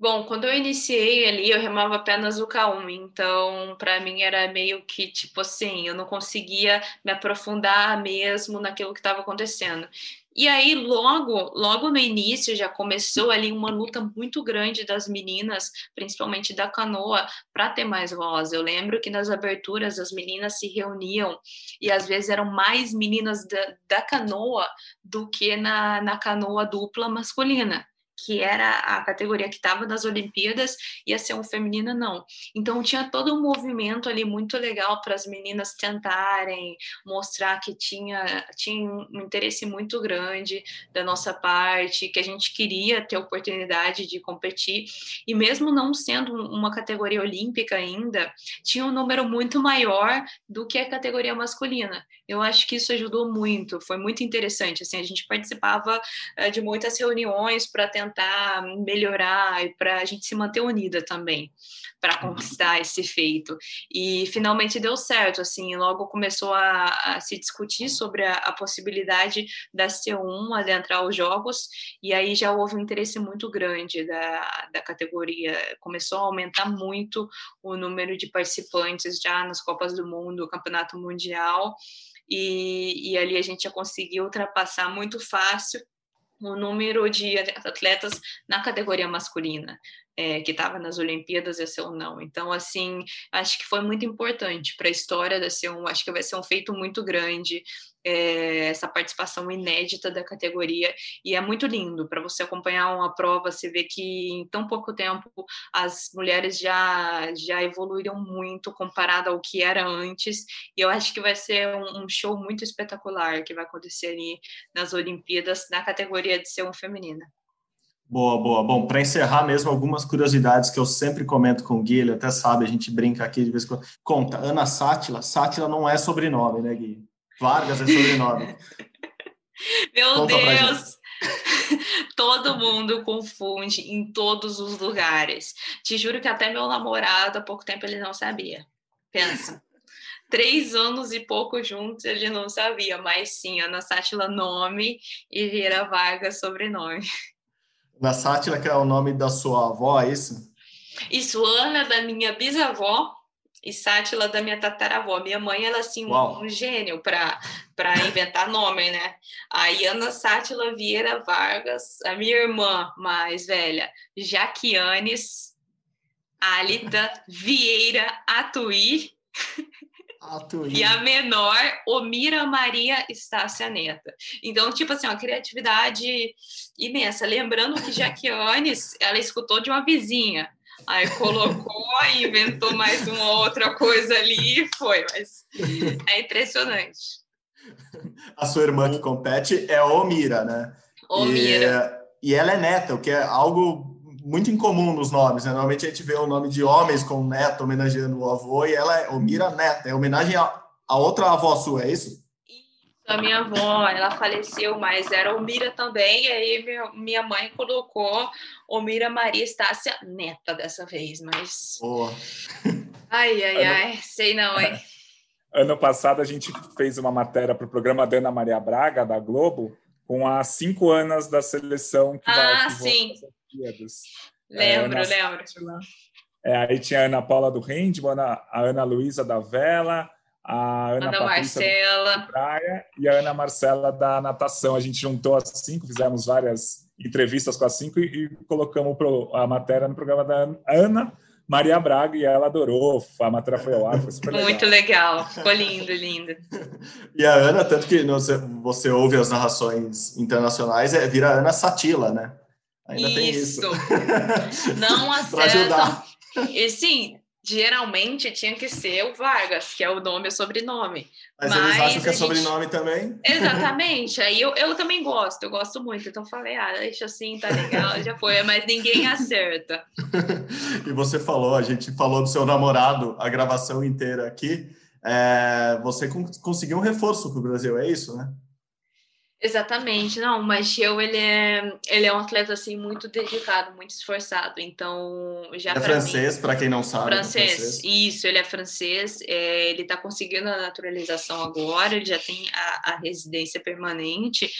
Bom, quando eu iniciei ali, eu remava apenas o K1, então para mim era meio que tipo assim, eu não conseguia me aprofundar mesmo naquilo que estava acontecendo. E aí, logo, logo no início, já começou ali uma luta muito grande das meninas, principalmente da canoa, para ter mais voz. Eu lembro que nas aberturas as meninas se reuniam e às vezes eram mais meninas da, da canoa do que na, na canoa dupla masculina que era a categoria que estava nas Olimpíadas, ia ser um feminino, não. Então tinha todo um movimento ali muito legal para as meninas tentarem mostrar que tinha, tinha um interesse muito grande da nossa parte, que a gente queria ter oportunidade de competir, e mesmo não sendo uma categoria olímpica ainda, tinha um número muito maior do que a categoria masculina. Eu acho que isso ajudou muito, foi muito interessante. Assim, a gente participava uh, de muitas reuniões para tentar melhorar e para a gente se manter unida também para uhum. conquistar esse feito. E finalmente deu certo, assim, logo começou a, a se discutir sobre a, a, possibilidade da C1 adentrar os jogos, e aí já houve um interesse muito grande da, da categoria. Começou a aumentar muito o número de participantes já nas Copas do Mundo, Campeonato Mundial, e, e ali a gente já conseguiu ultrapassar muito fácil o número de atletas na categoria masculina é, que estava nas Olimpíadas, esse ou não. Então, assim, acho que foi muito importante para a história da C1, acho que vai ser um feito muito grande, é, essa participação inédita da categoria, e é muito lindo para você acompanhar uma prova, você vê que em tão pouco tempo as mulheres já, já evoluíram muito comparado ao que era antes, e eu acho que vai ser um, um show muito espetacular que vai acontecer ali nas Olimpíadas na categoria de C1 feminina. Boa, boa. Bom, para encerrar mesmo, algumas curiosidades que eu sempre comento com o Gui, ele até sabe, a gente brinca aqui de vez em quando. Conta, Ana Sátila, Sátila não é sobrenome, né, Gui? Vargas é sobrenome. Meu Conta Deus! Todo mundo confunde em todos os lugares. Te juro que até meu namorado, há pouco tempo, ele não sabia. Pensa. Três anos e pouco juntos, ele não sabia, mas sim, Ana Sátila nome e Vieira Vargas sobrenome. Na Sátila, que é o nome da sua avó, é isso? Isso, Ana, da minha bisavó, e Sátila da minha tataravó. Minha mãe, ela assim, um, um gênio para inventar nome, né? Aí Ana Sátila Vieira Vargas, a minha irmã mais velha, Jaquianes Alita Vieira Atuí. E a menor, Omira Maria Estácia Neta. Então, tipo assim, uma criatividade imensa. Lembrando que Jaquianes, ela escutou de uma vizinha. Aí colocou, inventou mais uma outra coisa ali e foi, mas é impressionante. A sua irmã que compete é Omira, né? Omira. E, e ela é neta, o que é algo muito incomum nos nomes. Né? Normalmente a gente vê o nome de homens com neto homenageando o avô e ela é Omira Neta, é homenagem a, a outra avó sua, é isso? A minha avó, ela faleceu, mas era Omira também, e aí minha, minha mãe colocou Omira Maria Estácia Neta dessa vez, mas. Boa. Ai, ai, ai, sei não, hein? Ano passado a gente fez uma matéria para o programa da Ana Maria Braga, da Globo, com as cinco anos da seleção que ah, vai que sim. Olimpíadas. Lembro, É, lembro. É, aí tinha a Ana Paula do Handball, a Ana Luísa da Vela, a Ana, Ana Marcela. praia e a Ana Marcela da natação. A gente juntou as cinco, fizemos várias entrevistas com as cinco e, e colocamos pro, a matéria no programa da Ana Maria Braga e ela adorou. A matéria foi ao ar, foi super legal. Muito legal, ficou lindo, lindo. E a Ana, tanto que você, você ouve as narrações internacionais, é, vira Ana Satila, né? Ainda tem isso. Não Para ajudar. acertam. E sim, geralmente tinha que ser o Vargas, que é o nome e o sobrenome. Mas, eles Mas acham que é gente- sobrenome também. Exatamente. Aí eu, eu também gosto, eu gosto muito. Então falei, ah, deixa assim, tá legal, já foi. Mas ninguém acerta. E você falou, a gente falou do seu namorado, a gravação inteira aqui. É, você con- conseguiu um reforço para o Brasil, é isso, né? Exatamente, não, o Macheu, ele é, ele é um atleta, assim, muito dedicado, muito esforçado, então, já é francês, para quem não sabe. é Francês, isso, ele é francês, é, ele está conseguindo a naturalização agora, ele já tem a, a residência permanente,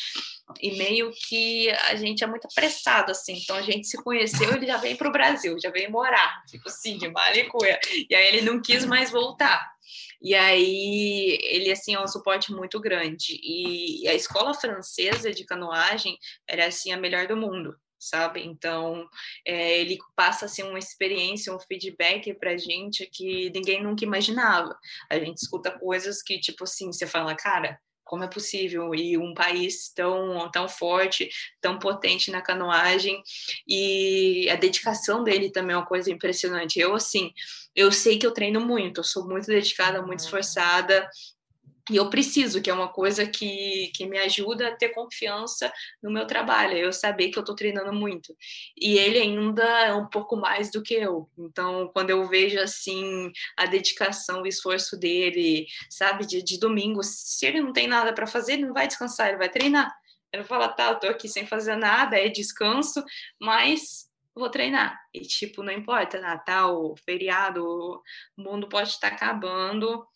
e meio que a gente é muito apressado, assim, então a gente se conheceu, ele já veio para o Brasil, já veio morar, tipo assim, de malicuia, e aí ele não quis mais voltar. E aí ele assim é um suporte muito grande e a escola francesa de canoagem era assim a melhor do mundo, sabe? Então é, ele passa assim uma experiência, um feedback para gente que ninguém nunca imaginava. A gente escuta coisas que tipo assim você fala, cara, como é possível e um país tão tão forte, tão potente na canoagem e a dedicação dele também é uma coisa impressionante. Eu assim, eu sei que eu treino muito, eu sou muito dedicada, muito esforçada. E eu preciso, que é uma coisa que, que me ajuda a ter confiança no meu trabalho, eu saber que eu estou treinando muito. E ele ainda é um pouco mais do que eu. Então, quando eu vejo assim a dedicação, o esforço dele, sabe, de, de domingo, se ele não tem nada para fazer, ele não vai descansar, ele vai treinar. Ele fala, tá, eu tô aqui sem fazer nada, é descanso, mas vou treinar. E, tipo, não importa, Natal, feriado, o mundo pode estar acabando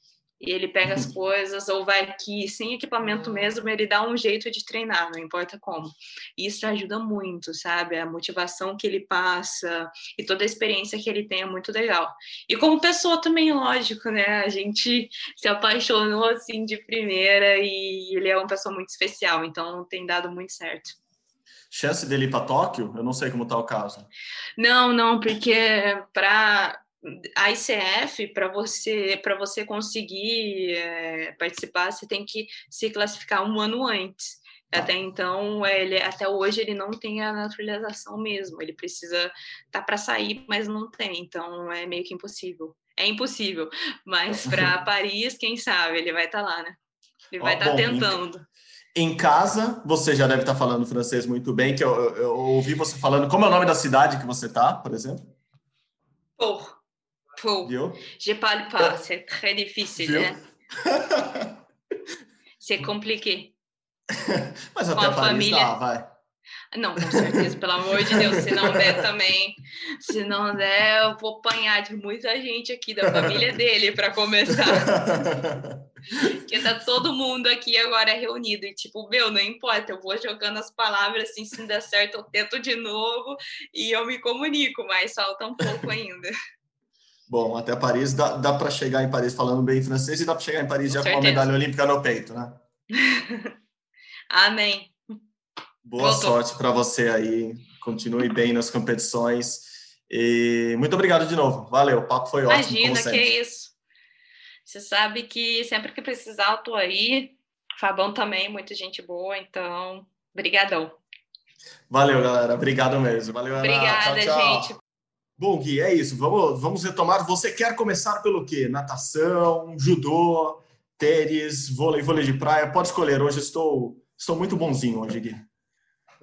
e ele pega as coisas ou vai aqui sem equipamento mesmo, ele dá um jeito de treinar, não importa como. Isso ajuda muito, sabe? A motivação que ele passa e toda a experiência que ele tem é muito legal. E como pessoa também, lógico, né? A gente se apaixonou assim de primeira e ele é uma pessoa muito especial, então tem dado muito certo. Chance dele ir para Tóquio? Eu não sei como está o caso. Não, não, porque para a ICF, para você, para você conseguir é, participar, você tem que se classificar um ano antes. Até então, ele, até hoje, ele não tem a naturalização mesmo. Ele precisa tá para sair, mas não tem. Então, é meio que impossível. É impossível. Mas para Paris, quem sabe, ele vai estar tá lá, né? Ele vai estar tá tentando. Em casa, você já deve estar falando francês muito bem, que eu, eu, eu, ouvi você falando. Como é o nome da cidade que você tá, por exemplo? Por. Pour. Viu? Je parle pas, c'est très difficile, né? c'est compliqué. Mas até a Paris família... dá, vai. Não, com certeza, pelo amor de Deus, se não der também, se não der, eu vou apanhar de muita gente aqui da família dele para começar. Porque tá todo mundo aqui agora reunido e tipo, meu, não importa, eu vou jogando as palavras assim, se não der certo, eu tento de novo e eu me comunico, mas falta um pouco ainda. Bom, até Paris dá, dá para chegar em Paris falando bem francês e dá para chegar em Paris com já certeza. com uma medalha olímpica no peito, né? Amém. Boa Voltou. sorte para você aí. Continue bem nas competições. E muito obrigado de novo. Valeu, o papo foi ótimo. Imagina, que é isso. Você sabe que sempre que precisar, eu tô aí. Fabão também, muita gente boa, então, brigadão. Valeu, galera. Obrigado mesmo. Valeu, Obrigada, tchau, tchau. gente. Bom, Gui, é isso. Vamos, vamos retomar. Você quer começar pelo quê? Natação, judô, tênis, vôlei, vôlei de praia? Pode escolher. Hoje estou, estou muito bonzinho hoje, Gui.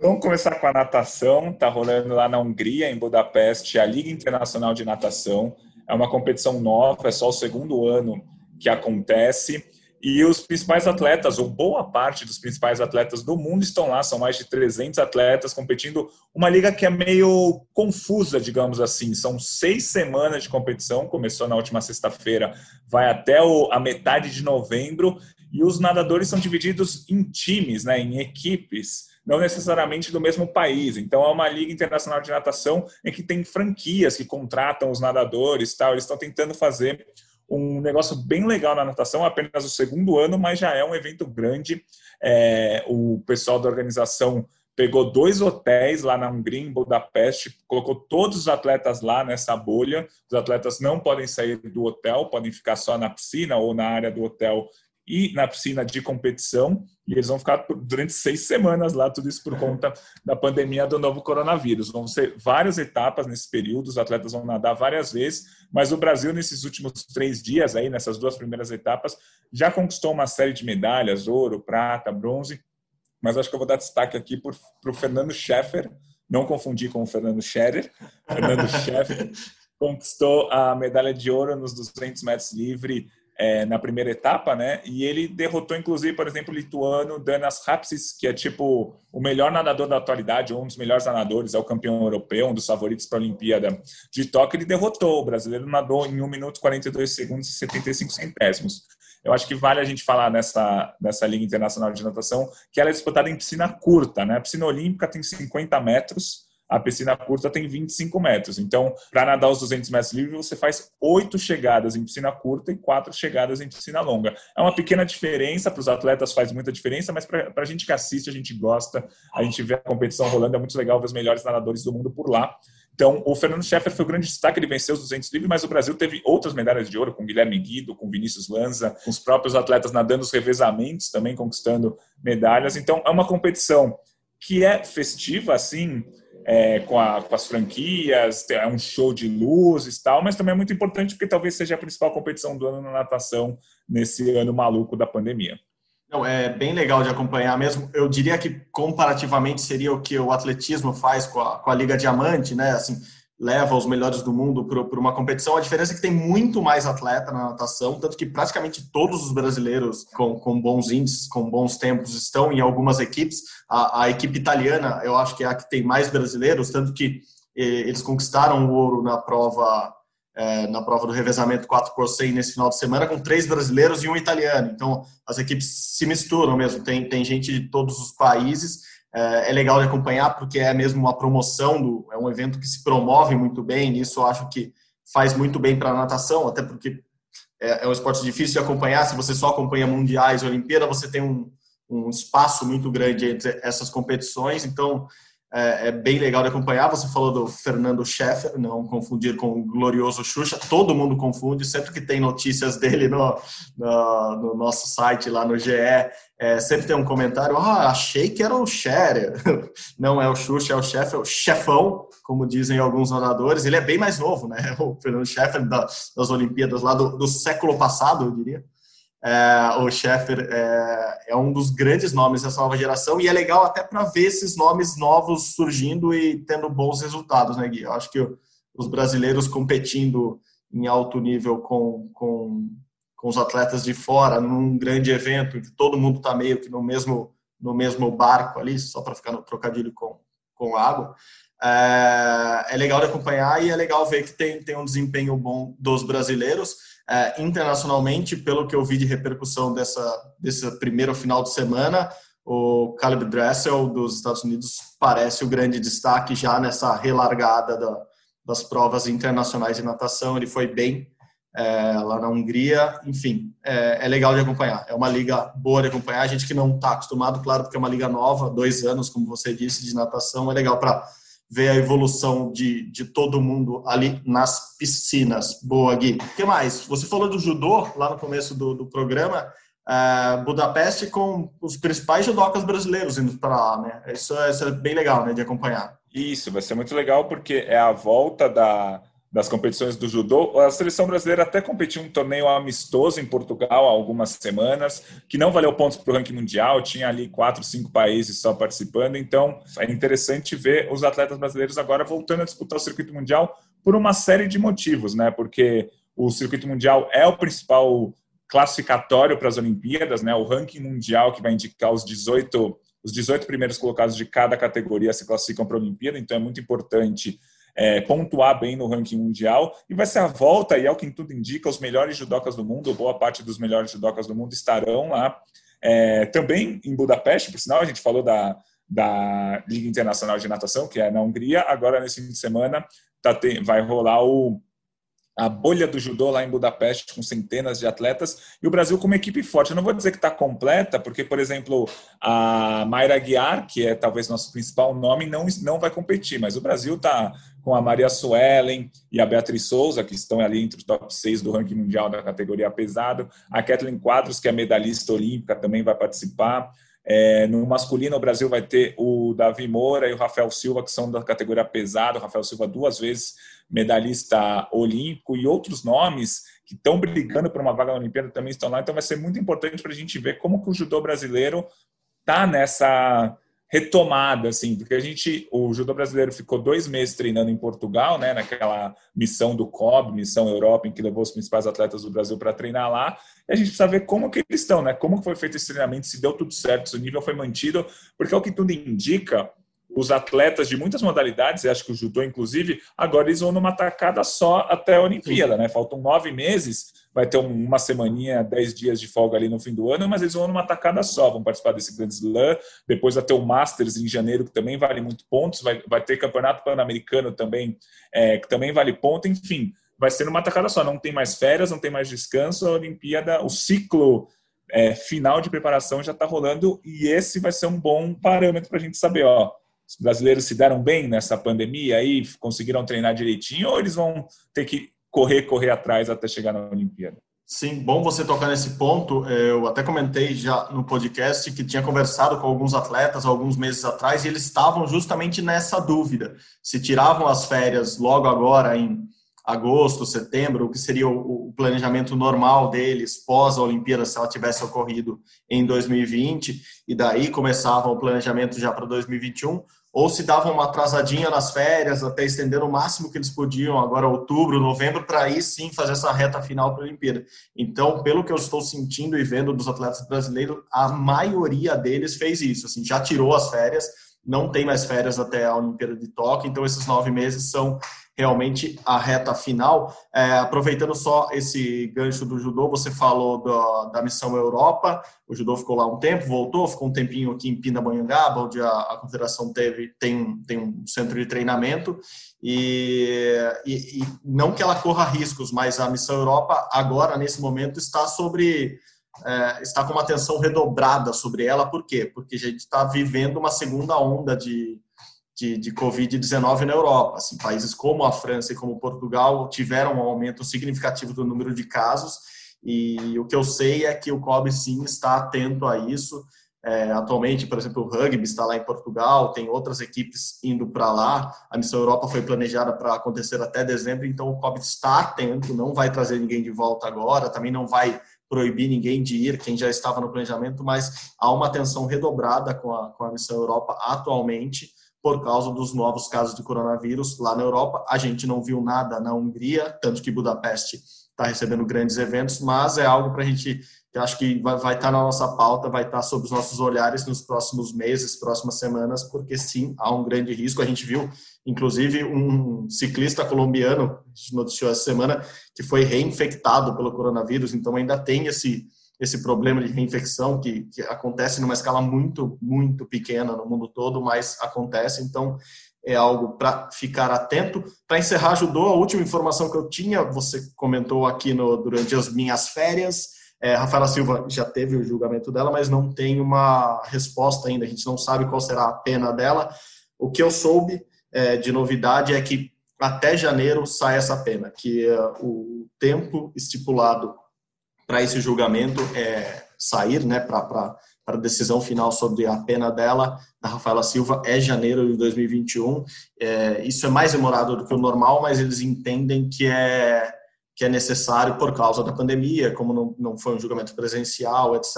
Vamos começar com a natação. Está rolando lá na Hungria, em Budapeste, a Liga Internacional de Natação. É uma competição nova, é só o segundo ano que acontece. E os principais atletas, ou boa parte dos principais atletas do mundo estão lá, são mais de 300 atletas competindo. Uma liga que é meio confusa, digamos assim. São seis semanas de competição, começou na última sexta-feira, vai até o, a metade de novembro. E os nadadores são divididos em times, né, em equipes, não necessariamente do mesmo país. Então, é uma liga internacional de natação em que tem franquias que contratam os nadadores, tal. Eles estão tentando fazer um negócio bem legal na natação, apenas o segundo ano, mas já é um evento grande. É, o pessoal da organização pegou dois hotéis lá na Hungria, em Budapeste, colocou todos os atletas lá nessa bolha. Os atletas não podem sair do hotel, podem ficar só na piscina ou na área do hotel e na piscina de competição. E eles vão ficar durante seis semanas lá, tudo isso por conta da pandemia do novo coronavírus. Vão ser várias etapas nesse período, os atletas vão nadar várias vezes, mas o Brasil, nesses últimos três dias, aí, nessas duas primeiras etapas, já conquistou uma série de medalhas: ouro, prata, bronze. Mas acho que eu vou dar destaque aqui para o Fernando Scheffer, não confundir com o Fernando Scherer. Fernando Scheffer conquistou a medalha de ouro nos 200 metros livre é, na primeira etapa, né? E ele derrotou, inclusive, por exemplo, o lituano Danas Rapsis, que é tipo o melhor nadador da atualidade, um dos melhores nadadores, é o campeão europeu, um dos favoritos para a Olimpíada de Tóquio. Ele derrotou. O brasileiro nadou em 1 minuto 42 segundos e 75 centésimos. Eu acho que vale a gente falar nessa, nessa Liga Internacional de Natação que ela é disputada em piscina curta, né? A piscina olímpica tem 50 metros a piscina curta tem 25 metros. Então, para nadar os 200 metros livres, você faz oito chegadas em piscina curta e quatro chegadas em piscina longa. É uma pequena diferença, para os atletas faz muita diferença, mas para a gente que assiste, a gente gosta, a gente vê a competição rolando, é muito legal ver os melhores nadadores do mundo por lá. Então, o Fernando Scheffer foi o grande destaque, ele venceu os 200 livres, mas o Brasil teve outras medalhas de ouro, com Guilherme Guido, com Vinícius Lanza, com os próprios atletas nadando os revezamentos, também conquistando medalhas. Então, é uma competição que é festiva, assim, é, com, a, com, as franquias, é um show de luzes e tal, mas também é muito importante porque talvez seja a principal competição do ano na natação nesse ano maluco da pandemia. Não, é bem legal de acompanhar mesmo. Eu diria que comparativamente seria o que o atletismo faz com a, com a Liga Diamante, né? Assim, leva os melhores do mundo para uma competição. A diferença é que tem muito mais atleta na natação, tanto que praticamente todos os brasileiros com, com bons índices, com bons tempos, estão em algumas equipes. A, a equipe italiana, eu acho que é a que tem mais brasileiros, tanto que eh, eles conquistaram o ouro na prova eh, na prova do revezamento 4 por 100 nesse final de semana, com três brasileiros e um italiano. Então, as equipes se misturam mesmo, tem, tem gente de todos os países é, é legal de acompanhar porque é mesmo uma promoção, do, é um evento que se promove muito bem, isso eu acho que faz muito bem para a natação, até porque é, é, um esporte difícil de acompanhar, se você só acompanha mundiais Olimpíada, você tem um, um espaço muito grande entre essas competições, então é, é, bem legal de acompanhar. Você falou do Fernando Scheffer, não confundir com o glorioso Xuxa, todo mundo confunde, sempre que tem notícias dele no, no, no nosso site lá no GE, é, sempre tem um comentário, ah, achei que era o Scherer. Não é o Xuxa, é o Scheffer, é o chefão, como dizem alguns nadadores. Ele é bem mais novo, né? O Fernando Scheffer das, das Olimpíadas lá do, do século passado, eu diria. É, o Sheffer é, é, um dos grandes nomes dessa nova geração e é legal até para ver esses nomes novos surgindo e tendo bons resultados, né, Gui? Eu acho que os brasileiros competindo em alto nível com, com, com os atletas de fora, num grande evento, que todo mundo está meio que no mesmo, no mesmo barco ali, só para ficar no trocadilho com, com água, é, é legal de acompanhar e é legal ver que tem, tem um desempenho bom dos brasileiros é, internacionalmente, pelo que eu vi de repercussão dessa, desse primeiro final de semana, o Caleb Dressel dos Estados Unidos parece o grande destaque já nessa relargada da, das provas internacionais de natação. Ele foi bem é, lá na Hungria. Enfim, é, é, legal de acompanhar. É uma liga boa de acompanhar. A gente que não está acostumado, claro, porque é uma liga nova, dois anos, como você disse, de natação. É legal para ver a evolução de, de todo mundo ali nas piscinas. Boa, Gui. O que mais? Você falou do judô lá no começo do, do programa. Uh, Budapeste com os principais judocas brasileiros indo para lá, né? Isso é, isso é, bem legal, né, de acompanhar. Isso, vai ser muito legal porque é a volta da, das competições do judô. A seleção brasileira até competiu um torneio amistoso em Portugal há algumas semanas, que não valeu pontos para o ranking mundial, tinha ali quatro, cinco países só participando. Então, é interessante ver os atletas brasileiros agora voltando a disputar o circuito mundial por uma série de motivos, né? Porque o circuito mundial é o principal classificatório para as Olimpíadas, né? O ranking mundial que vai indicar os 18 os 18 primeiros colocados de cada categoria se classificam para a Olimpíada, então é muito importante é, pontuar bem no ranking mundial e vai ser a volta, e é o que tudo indica, os melhores judocas do mundo, boa parte dos melhores judocas do mundo estarão lá. É, também em Budapeste, por sinal, a gente falou da, da Liga Internacional de Natação, que é na Hungria, agora nesse fim de semana tá, tem, vai rolar o a bolha do judô lá em Budapeste com centenas de atletas e o Brasil com uma equipe forte. Eu não vou dizer que está completa, porque, por exemplo, a Mayra Guiar, que é talvez nosso principal nome, não, não vai competir, mas o Brasil está com a Maria Suelen e a Beatriz Souza, que estão ali entre os top 6 do ranking mundial da categoria pesado. A Kathleen Quadros, que é medalhista olímpica, também vai participar. É, no masculino, o Brasil vai ter o Davi Moura e o Rafael Silva, que são da categoria pesado. O Rafael Silva, duas vezes medalhista olímpico, e outros nomes que estão brigando por uma vaga na Olimpíada também estão lá. Então, vai ser muito importante para a gente ver como que o judô brasileiro está nessa retomada, assim, porque a gente, o judô brasileiro ficou dois meses treinando em Portugal, né, naquela missão do COB, missão Europa, em que levou os principais atletas do Brasil para treinar lá, e a gente precisa ver como que eles estão, né, como foi feito esse treinamento, se deu tudo certo, se o nível foi mantido, porque o que tudo indica, os atletas de muitas modalidades, acho que o judô inclusive, agora eles vão numa tacada só até a Olimpíada, né? Faltam nove meses, vai ter uma semaninha, dez dias de folga ali no fim do ano, mas eles vão numa tacada só, vão participar desse grande slam, depois vai ter o Masters em janeiro, que também vale muito pontos, vai, vai ter campeonato pan-americano também, é, que também vale ponto, enfim, vai ser numa tacada só, não tem mais férias, não tem mais descanso, a Olimpíada, o ciclo é, final de preparação já está rolando e esse vai ser um bom parâmetro para a gente saber, ó, os brasileiros se deram bem nessa pandemia aí, conseguiram treinar direitinho, ou eles vão ter que correr, correr atrás até chegar na Olimpíada? Sim, bom você tocar nesse ponto. Eu até comentei já no podcast que tinha conversado com alguns atletas alguns meses atrás e eles estavam justamente nessa dúvida: se tiravam as férias logo agora em agosto, setembro, o que seria o planejamento normal deles pós a Olimpíada, se ela tivesse ocorrido em 2020, e daí começavam o planejamento já para 2021, ou se davam uma atrasadinha nas férias, até estender o máximo que eles podiam, agora outubro, novembro, para aí sim fazer essa reta final para a Olimpíada. Então, pelo que eu estou sentindo e vendo dos atletas brasileiros, a maioria deles fez isso, assim, já tirou as férias, não tem mais férias até a Olimpíada de Tóquio, então esses nove meses são realmente a reta final. É, aproveitando só esse gancho do judô, você falou do, da missão Europa, o judô ficou lá um tempo, voltou, ficou um tempinho aqui em Pindamonhangaba, onde a, a confederação teve, tem, tem um centro de treinamento, e, e, e não que ela corra riscos, mas a missão Europa agora, nesse momento, está sobre... É, está com uma atenção redobrada sobre ela, por quê? Porque a gente está vivendo uma segunda onda de, de, de Covid-19 na Europa. Assim, países como a França e como Portugal tiveram um aumento significativo do número de casos e o que eu sei é que o COB sim está atento a isso. É, atualmente, por exemplo, o rugby está lá em Portugal, tem outras equipes indo para lá. A missão Europa foi planejada para acontecer até dezembro, então o COB está atento, não vai trazer ninguém de volta agora, também não vai proibir ninguém de ir, quem já estava no planejamento, mas há uma atenção redobrada com a, com a missão Europa atualmente por causa dos novos casos de coronavírus lá na Europa. A gente não viu nada na Hungria, tanto que Budapeste está recebendo grandes eventos, mas é algo para a gente, que acho que vai, vai estar tá na nossa pauta, vai estar tá sob os nossos olhares nos próximos meses, próximas semanas, porque sim, há um grande risco. A gente viu, inclusive, um ciclista colombiano, a gente noticiou essa semana, que foi reinfectado pelo coronavírus, então ainda tem esse esse problema de reinfecção que, que acontece numa escala muito, muito pequena no mundo todo, mas acontece, então é algo para ficar atento. Para encerrar, ajudou a última informação que eu tinha, você comentou aqui no, durante as minhas férias, é, Rafaela Silva já teve o julgamento dela, mas não tem uma resposta ainda, a gente não sabe qual será a pena dela. O que eu soube é, de novidade é que até janeiro sai essa pena, que é, o tempo estipulado para esse julgamento é, sair, né, para a decisão final sobre a pena dela, da Rafaela Silva, é janeiro de 2021. É, isso é mais demorado do que o normal, mas eles entendem que é, que é necessário por causa da pandemia, como não, não foi um julgamento presencial, etc.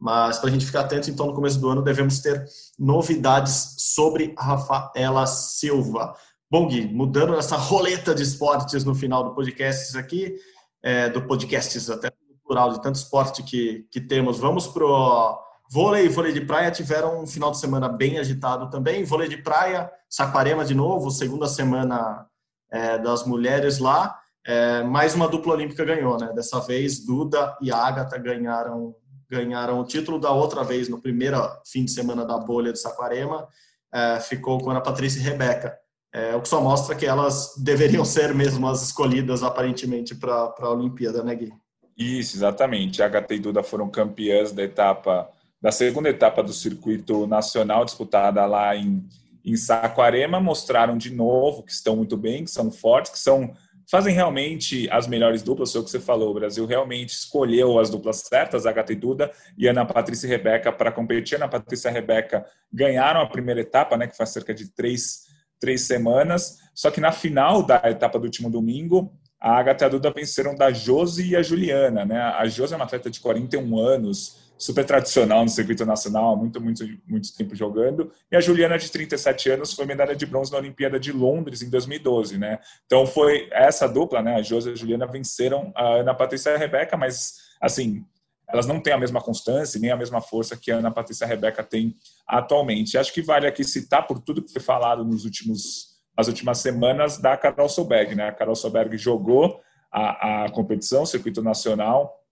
Mas para a gente ficar atento, então, no começo do ano devemos ter novidades sobre a Rafaela Silva. Bom, Gui, mudando essa roleta de esportes no final do podcast aqui, é, do podcasts até plural de tanto esporte que, que temos, vamos pro vôlei e vôlei de praia tiveram um final de semana bem agitado também. Vôlei de praia, Saquarema de novo, segunda semana é, das mulheres lá. É, mais uma dupla olímpica ganhou, né? Dessa vez, Duda e Agatha ganharam ganharam o título da outra vez no primeiro fim de semana da bolha de Saquarema, é, ficou com a Patrícia e Rebeca. É, o que só mostra que elas deveriam ser mesmo as escolhidas, aparentemente, para a Olimpíada, né, Gui? Isso, exatamente. A Agatha e Duda foram campeãs da etapa, da segunda etapa do circuito nacional disputada lá em, em Saquarema, mostraram de novo que estão muito bem, que são fortes, que são fazem realmente as melhores duplas, foi o que você falou. O Brasil realmente escolheu as duplas certas, Agatha e Duda e Ana Patrícia e Rebeca, para competir. Ana Patrícia e Rebeca ganharam a primeira etapa, né, que faz cerca de três, três semanas. Só que na final da etapa do último domingo, a Agatha e a Duda venceram da Josi e a Juliana. Né? A Josi é uma atleta de 41 anos, super tradicional no circuito nacional, muito, muito, muito tempo jogando. E a Juliana, de 37 anos, foi medalha de bronze na Olimpíada de Londres em 2012, né? Então foi essa dupla, né? A Josi e a Juliana venceram a Ana Patrícia e a Rebeca, mas, assim, elas não têm a mesma constância nem a mesma força que a Ana Patrícia e a Rebeca têm atualmente. Acho que vale aqui citar, por tudo que foi falado nos últimos, nas últimas semanas, da Carol Solberg, né? A Carol Solberg jogou a, a competição, circuito nacional,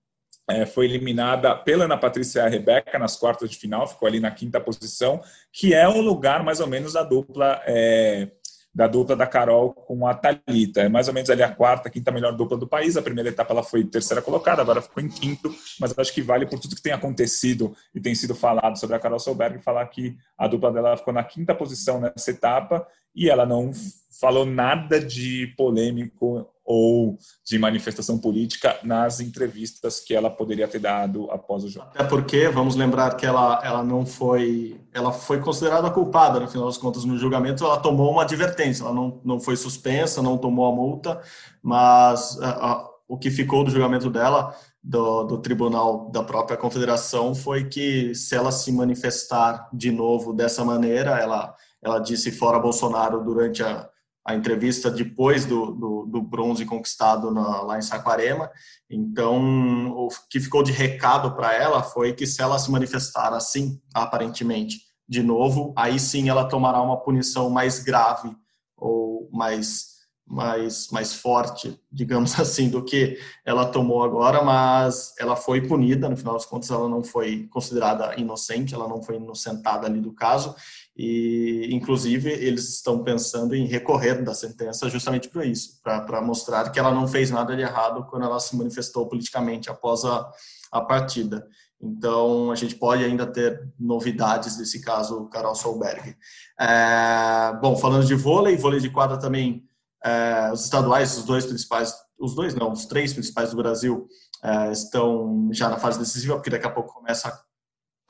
é, foi eliminada pela Ana Patrícia Rebeca nas quartas de final, ficou ali na quinta posição, que é um lugar mais ou menos da dupla é, da dupla da Carol com a Talita. É mais ou menos ali a quarta, quinta melhor dupla do país. A primeira etapa ela foi terceira colocada, agora ficou em quinto, mas acho que vale por tudo que tem acontecido e tem sido falado sobre a Carol Solberg falar que a dupla dela ficou na quinta posição nessa etapa e ela não falou nada de polêmico ou de manifestação política nas entrevistas que ela poderia ter dado após o jogo. Até porque, vamos lembrar que ela, ela não foi, ela foi considerada culpada, no final das contas, no julgamento, ela tomou uma advertência, ela não, não foi suspensa, não tomou a multa, mas a, a, o que ficou do julgamento dela, do, do tribunal da própria confederação, foi que se ela se manifestar de novo dessa maneira, ela, ela disse fora Bolsonaro durante a a entrevista depois do, do, do bronze conquistado na, lá em Saquarema. Então, o que ficou de recado para ela foi que se ela se manifestar assim, aparentemente, de novo, aí sim ela tomará uma punição mais grave ou mais mais, mais forte, digamos assim, do que ela tomou agora, mas ela foi punida, no final das contas ela não foi considerada inocente, ela não foi inocentada ali do caso, e inclusive eles estão pensando em recorrer da sentença justamente por isso, para mostrar que ela não fez nada de errado quando ela se manifestou politicamente após a, a partida. Então, a gente pode ainda ter novidades desse caso, Carol Solberg. É, bom, falando de vôlei, vôlei de quadra também é, os estaduais, os dois principais, os dois não, os três principais do Brasil é, estão já na fase decisiva, porque daqui a pouco começa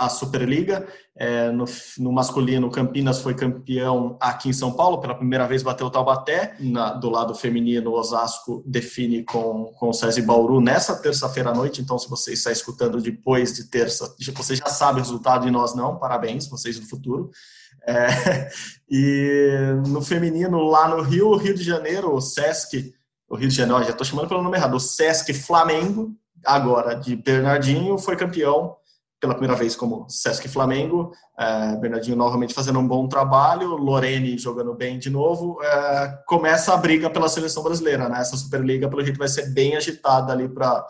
a Superliga. É, no, no, masculino, Campinas foi campeão aqui em São Paulo, pela primeira vez bateu o Taubaté. Na, do lado feminino, Osasco define com, com o César Bauru nessa terça-feira à noite. Então, se você está escutando depois de terça, você já sabe o resultado e nós não. Parabéns, vocês do futuro. É, e no feminino, lá no Rio, Rio de Janeiro, o Sesc, o Rio de Janeiro, já estou chamando pelo nome errado, o Sesc Flamengo, agora de Bernardinho, foi campeão pela primeira vez como Sesc Flamengo. É, Bernardinho novamente fazendo um bom trabalho, Lorene jogando bem de novo. É, começa a briga pela seleção brasileira, né? Essa Superliga, pelo jeito, vai ser bem agitada ali para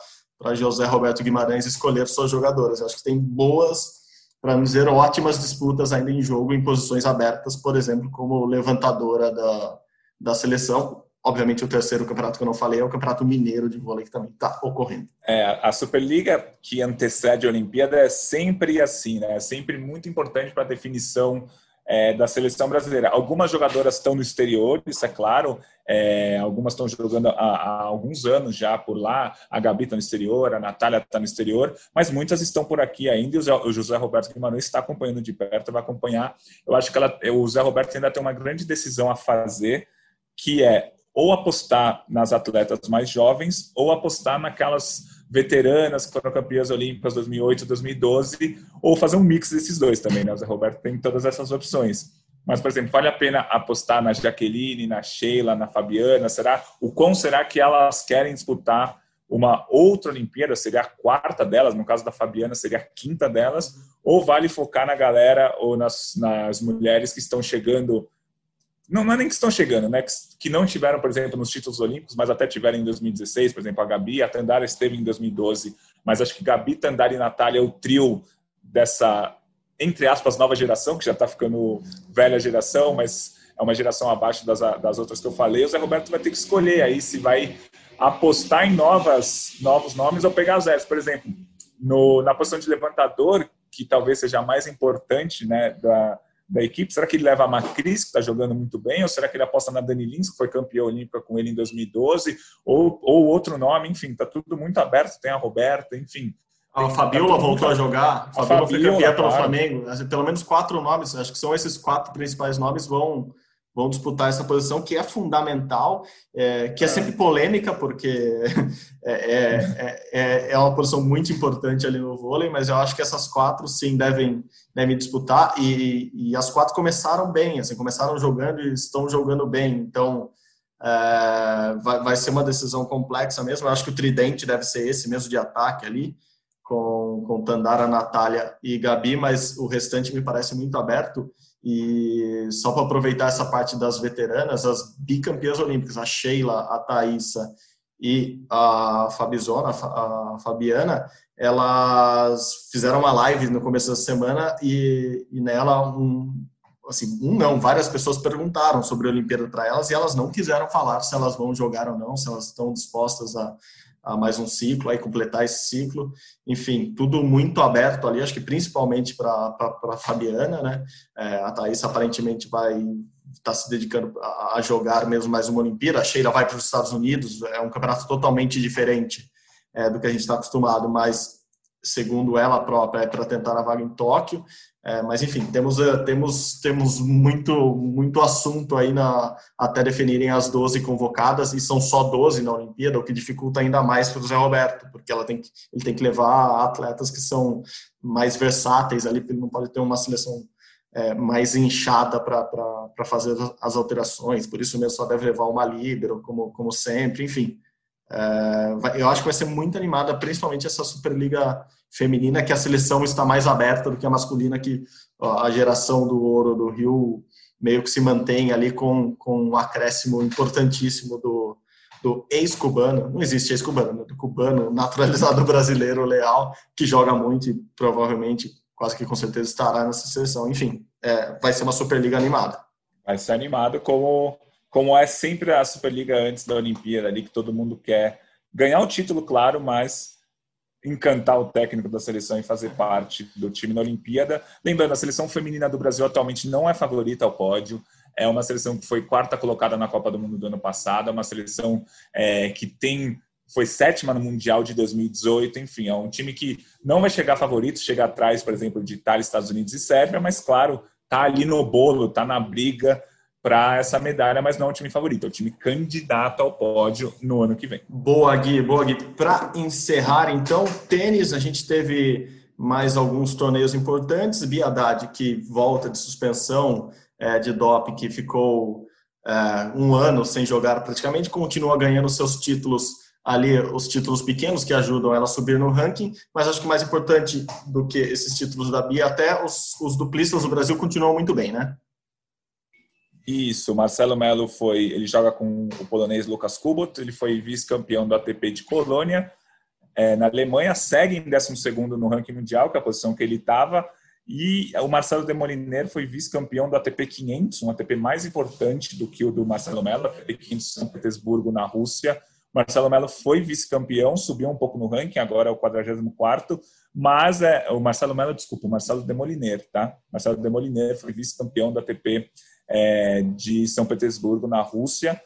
José Roberto Guimarães escolher suas jogadoras. Eu acho que tem boas para não dizer ótimas disputas ainda em jogo em posições abertas, por exemplo, como levantadora da, da seleção. Obviamente, o terceiro campeonato que eu não falei é o Campeonato Mineiro de Vôlei, que também está ocorrendo. É, a Superliga, que antecede a Olimpíada, é sempre assim, né? É sempre muito importante para a definição é, da seleção brasileira. Algumas jogadoras estão no exterior, isso é claro, é, algumas estão jogando há, há, alguns anos já por lá, a Gabi está no exterior, a Natália está no exterior, mas muitas estão por aqui ainda e o José Roberto Guimarães está acompanhando de perto, vai acompanhar. Eu acho que ela, o José Roberto ainda tem uma grande decisão a fazer, que é ou apostar nas atletas mais jovens ou apostar naquelas veteranas que foram campeãs olímpicas 2008, 2012, ou fazer um mix desses dois também, né? O Zé Roberto tem todas essas opções. Mas, por exemplo, vale a pena apostar na Jaqueline, na Sheila, na Fabiana? Será o quão será que elas querem disputar uma outra Olimpíada? Seria a quarta delas, no caso da Fabiana, seria a quinta delas? Ou vale focar na galera ou nas, nas mulheres que estão chegando não, não é nem que estão chegando, né? Que, que, não tiveram, por exemplo, nos títulos olímpicos, mas até tiveram em 2016, por exemplo, a Gabi, a Tandara esteve em 2012, mas acho que Gabi, Tandara e Natália é o trio dessa, entre aspas, nova geração, que já está ficando velha geração, mas é uma geração abaixo das, das outras que eu falei. O Zé Roberto vai ter que escolher aí se vai apostar em novas, novos nomes ou pegar zeros. Por exemplo, no, na posição de levantador, que talvez seja a mais importante, né, da, da equipe? Será que ele leva a Macris, que está jogando muito bem, ou será que ele aposta na Dani Lins, que foi campeã olímpica com ele em 2012, ou, ou outro nome? Enfim, está tudo muito aberto. Tem a Roberta, enfim. A Fabiola tá voltou a jogar. A Fabiola, foi campeã pelo Flamengo. Pelo menos quatro nomes, acho que são esses quatro principais nomes vão vão disputar essa posição que é fundamental, é, que é, é. sempre polêmica, porque é, é, é, é, uma posição muito importante ali no vôlei, mas eu acho que essas quatro sim devem, devem disputar, e, e as quatro começaram bem, assim, começaram jogando e estão jogando bem, então é, vai, vai ser uma decisão complexa mesmo, eu acho que o tridente deve ser esse mesmo de ataque ali, com, com Tandara, Natália e Gabi, mas o restante me parece muito aberto, e só para aproveitar essa parte das veteranas, as bicampeãs olímpicas, a Sheila, a Thaisa e a Fabizona, a Fabiana, elas fizeram uma live no começo da semana e, e nela um, assim, um não, várias pessoas perguntaram sobre a Olimpíada para elas e elas não quiseram falar se elas vão jogar ou não, se elas estão dispostas a, a mais um ciclo, aí completar esse ciclo. Enfim, tudo muito aberto ali, acho que principalmente para a Fabiana, né? É, a Thaís aparentemente vai estar tá se dedicando a, jogar mesmo mais uma Olimpíada. A Sheila vai para os Estados Unidos, é um campeonato totalmente diferente é, do que a gente está acostumado, mas segundo ela própria, é para tentar a vaga em Tóquio. É, mas enfim, temos, eh, temos, temos muito, muito assunto aí na, até definirem as 12 convocadas, e são só 12 na Olimpíada, o que dificulta ainda mais para o Zé Roberto, porque ela tem que, ele tem que levar atletas que são mais versáteis ali, porque ele não pode ter uma seleção é, mais inchada para fazer as alterações, por isso mesmo só deve levar uma líbero, como, como sempre, enfim. É, eu acho que vai ser muito animada, principalmente essa Superliga feminina, que a seleção está mais aberta do que a masculina, que a geração do ouro do Rio meio que se mantém ali com, com um acréscimo importantíssimo do, do ex-cubano, não existe ex-cubano, né? do cubano naturalizado brasileiro leal, que joga muito e provavelmente, quase que com certeza, estará nessa seleção. Enfim, é, vai ser uma Superliga animada. Vai ser animado como como é sempre a Superliga antes da Olimpíada, ali que todo mundo quer ganhar o título, claro, mas encantar o técnico da seleção e fazer parte do time na Olimpíada. Lembrando, a seleção feminina do Brasil atualmente não é favorita ao pódio. É uma seleção que foi quarta colocada na Copa do Mundo do ano passado, é uma seleção é, que tem foi sétima no Mundial de 2018, enfim, é um time que não vai chegar favorito, chega atrás, por exemplo, de Itália, Estados Unidos e Sérvia, mas claro, tá ali no bolo, tá na briga, para essa medalha, mas não é o time favorito, é o time candidato ao pódio no ano que vem. Boa, Gui, boa, Gui. Para encerrar, então, tênis, a gente teve mais alguns torneios importantes. Bia Haddad, que volta de suspensão é, de doping, que ficou é, um ano sem jogar praticamente, continua ganhando seus títulos ali, os títulos pequenos que ajudam ela a subir no ranking, mas acho que mais importante do que esses títulos da Bia, até os, os duplistas do Brasil continuam muito bem, né? Isso, Marcelo Melo foi, ele joga com o polonês Lucas Kubot, ele foi vice-campeão do ATP de Colônia, é, na Alemanha, segue em 12 no ranking mundial, que é a posição que ele estava, e o Marcelo Demoliner foi vice-campeão do ATP 500, um ATP mais importante do que o do Marcelo Melo, ATP 500 de São Petersburgo, na Rússia, Marcelo Melo foi vice-campeão, subiu um pouco no ranking, agora é o 44 mas é, o Marcelo Melo, desculpa, o Marcelo Demoliner, tá? Marcelo Demoliner foi vice-campeão da ATP é, de São Petersburgo, na Rússia,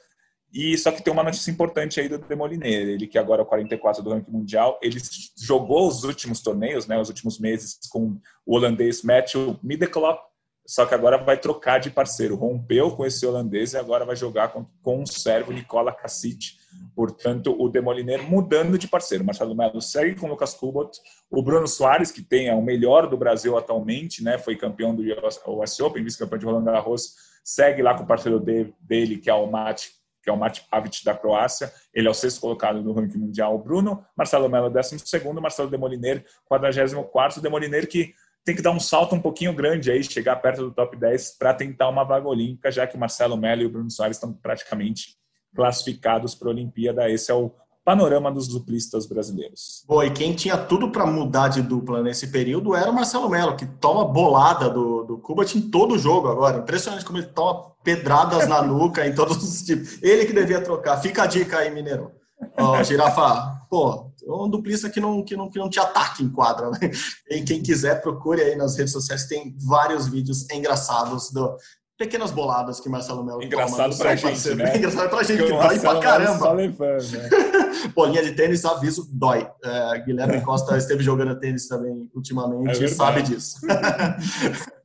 e só que tem uma notícia importante aí do Demoliner, ele que agora é o 44 do ranking mundial, ele jogou os últimos torneios, né, os últimos meses com o holandês Matthew Middelkoop, só que agora vai trocar de parceiro. Rompeu com esse holandês e agora vai jogar com, com o servo Nicola Kacic. Portanto, o Demoliner mudando de parceiro. Marcelo Melo segue com o Lucas Kubot. O Bruno Soares, que tem é o melhor do Brasil atualmente, né, foi campeão do US Open, vice-campeão de Roland Garros, segue lá com o parceiro dele, que é o Mate que é o Mate Pavic da Croácia. Ele é o sexto colocado no ranking mundial. O Bruno, Marcelo Melo, décimo segundo, Marcelo Demoliner, 44 Demoliner que tem que dar um salto um pouquinho grande aí, chegar perto do top 10 para tentar uma vaga olímpica, já que o Marcelo Melo e o Bruno Soares estão praticamente classificados para a Olimpíada. Esse é o panorama dos duplistas brasileiros. Bom, e quem tinha tudo para mudar de dupla nesse período era o Marcelo Melo, que toma bolada do, do Kubat em todo o jogo agora. Impressionante como ele toma pedradas na nuca em todos os tipos. Ele que devia trocar. Fica a dica aí, Mineiro. Ó, Girafa, pô, um duplista que não, que não, que não te ataque em quadra. Né? E quem quiser, procure aí nas redes sociais, tem vários vídeos engraçados do, pequenas boladas que Marcelo Melo Engraçado pra gente, né? Engraçado pra gente, que dói pra caramba. Levando, né? Bolinha de tênis, aviso, dói. É, Guilherme Costa esteve jogando tênis também ultimamente é e sabe disso.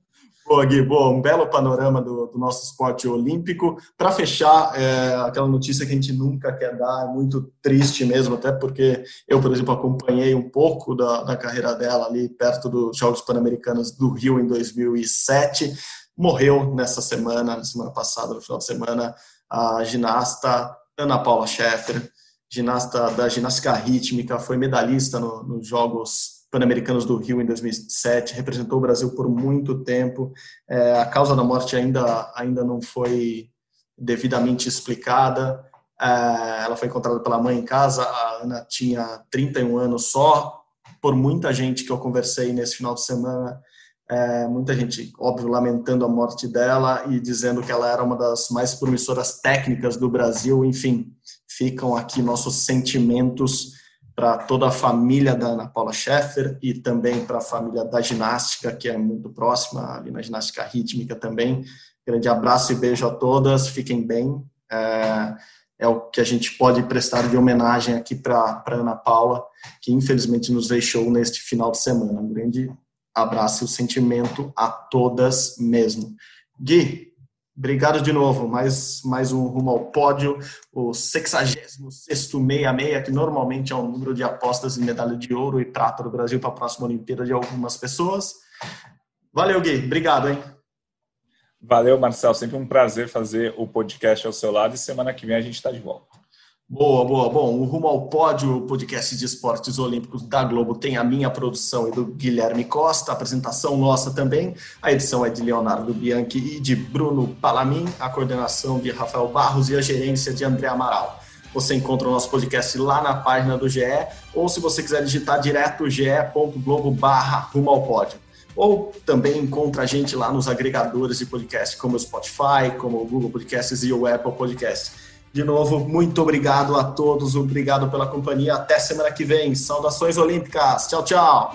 Pô, Gui, bom, um belo panorama do, do nosso esporte olímpico. Para fechar, é, aquela notícia que a gente nunca quer dar, é muito triste mesmo, até porque eu, por exemplo, acompanhei um pouco da, da carreira dela ali perto dos Jogos Pan-Americanos do Rio em 2007. Morreu nessa semana, na semana passada, no final de semana, a ginasta Ana Paula Schaeffer, ginasta da ginástica rítmica, foi medalhista no, nos Jogos Pan-Americanos do Rio em 2007, representou o Brasil por muito tempo. É, a causa da morte ainda, ainda não foi devidamente explicada. É, ela foi encontrada pela mãe em casa. A Ana tinha 31 anos só. Por muita gente que eu conversei nesse final de semana, é, muita gente, óbvio, lamentando a morte dela e dizendo que ela era uma das mais promissoras técnicas do Brasil. Enfim, ficam aqui nossos sentimentos para toda a família da Ana Paula Schaeffer e também para a família da ginástica, que é muito próxima, ali na ginástica rítmica também. Grande abraço e beijo a todas, fiquem bem. É, é o que a gente pode prestar de homenagem aqui para Ana Paula, que infelizmente nos deixou neste final de semana. Um grande abraço e o sentimento a todas mesmo. Gui, Obrigado de novo. Mais, mais um rumo ao pódio, o 66 meia que normalmente é o número de apostas em medalha de ouro e prata do Brasil para a próxima Olimpíada de algumas pessoas. Valeu, Gui. Obrigado, hein? Valeu, Marcel. Sempre um prazer fazer o podcast ao seu lado e semana que vem a gente está de volta. Boa, boa. Bom, o Rumo ao Pódio, o podcast de esportes olímpicos da Globo, tem a minha produção e do Guilherme Costa, a apresentação nossa também. A edição é de Leonardo Bianchi e de Bruno Palamin, a coordenação de Rafael Barros e a gerência de André Amaral. Você encontra o nosso podcast lá na página do GE, ou se você quiser digitar direto ge.globo barra Rumo ao Pódio. Ou também encontra a gente lá nos agregadores de podcast, como o Spotify, como o Google Podcasts e o Apple Podcasts. De novo, muito obrigado a todos, obrigado pela companhia. Até semana que vem. Saudações olímpicas. Tchau, tchau.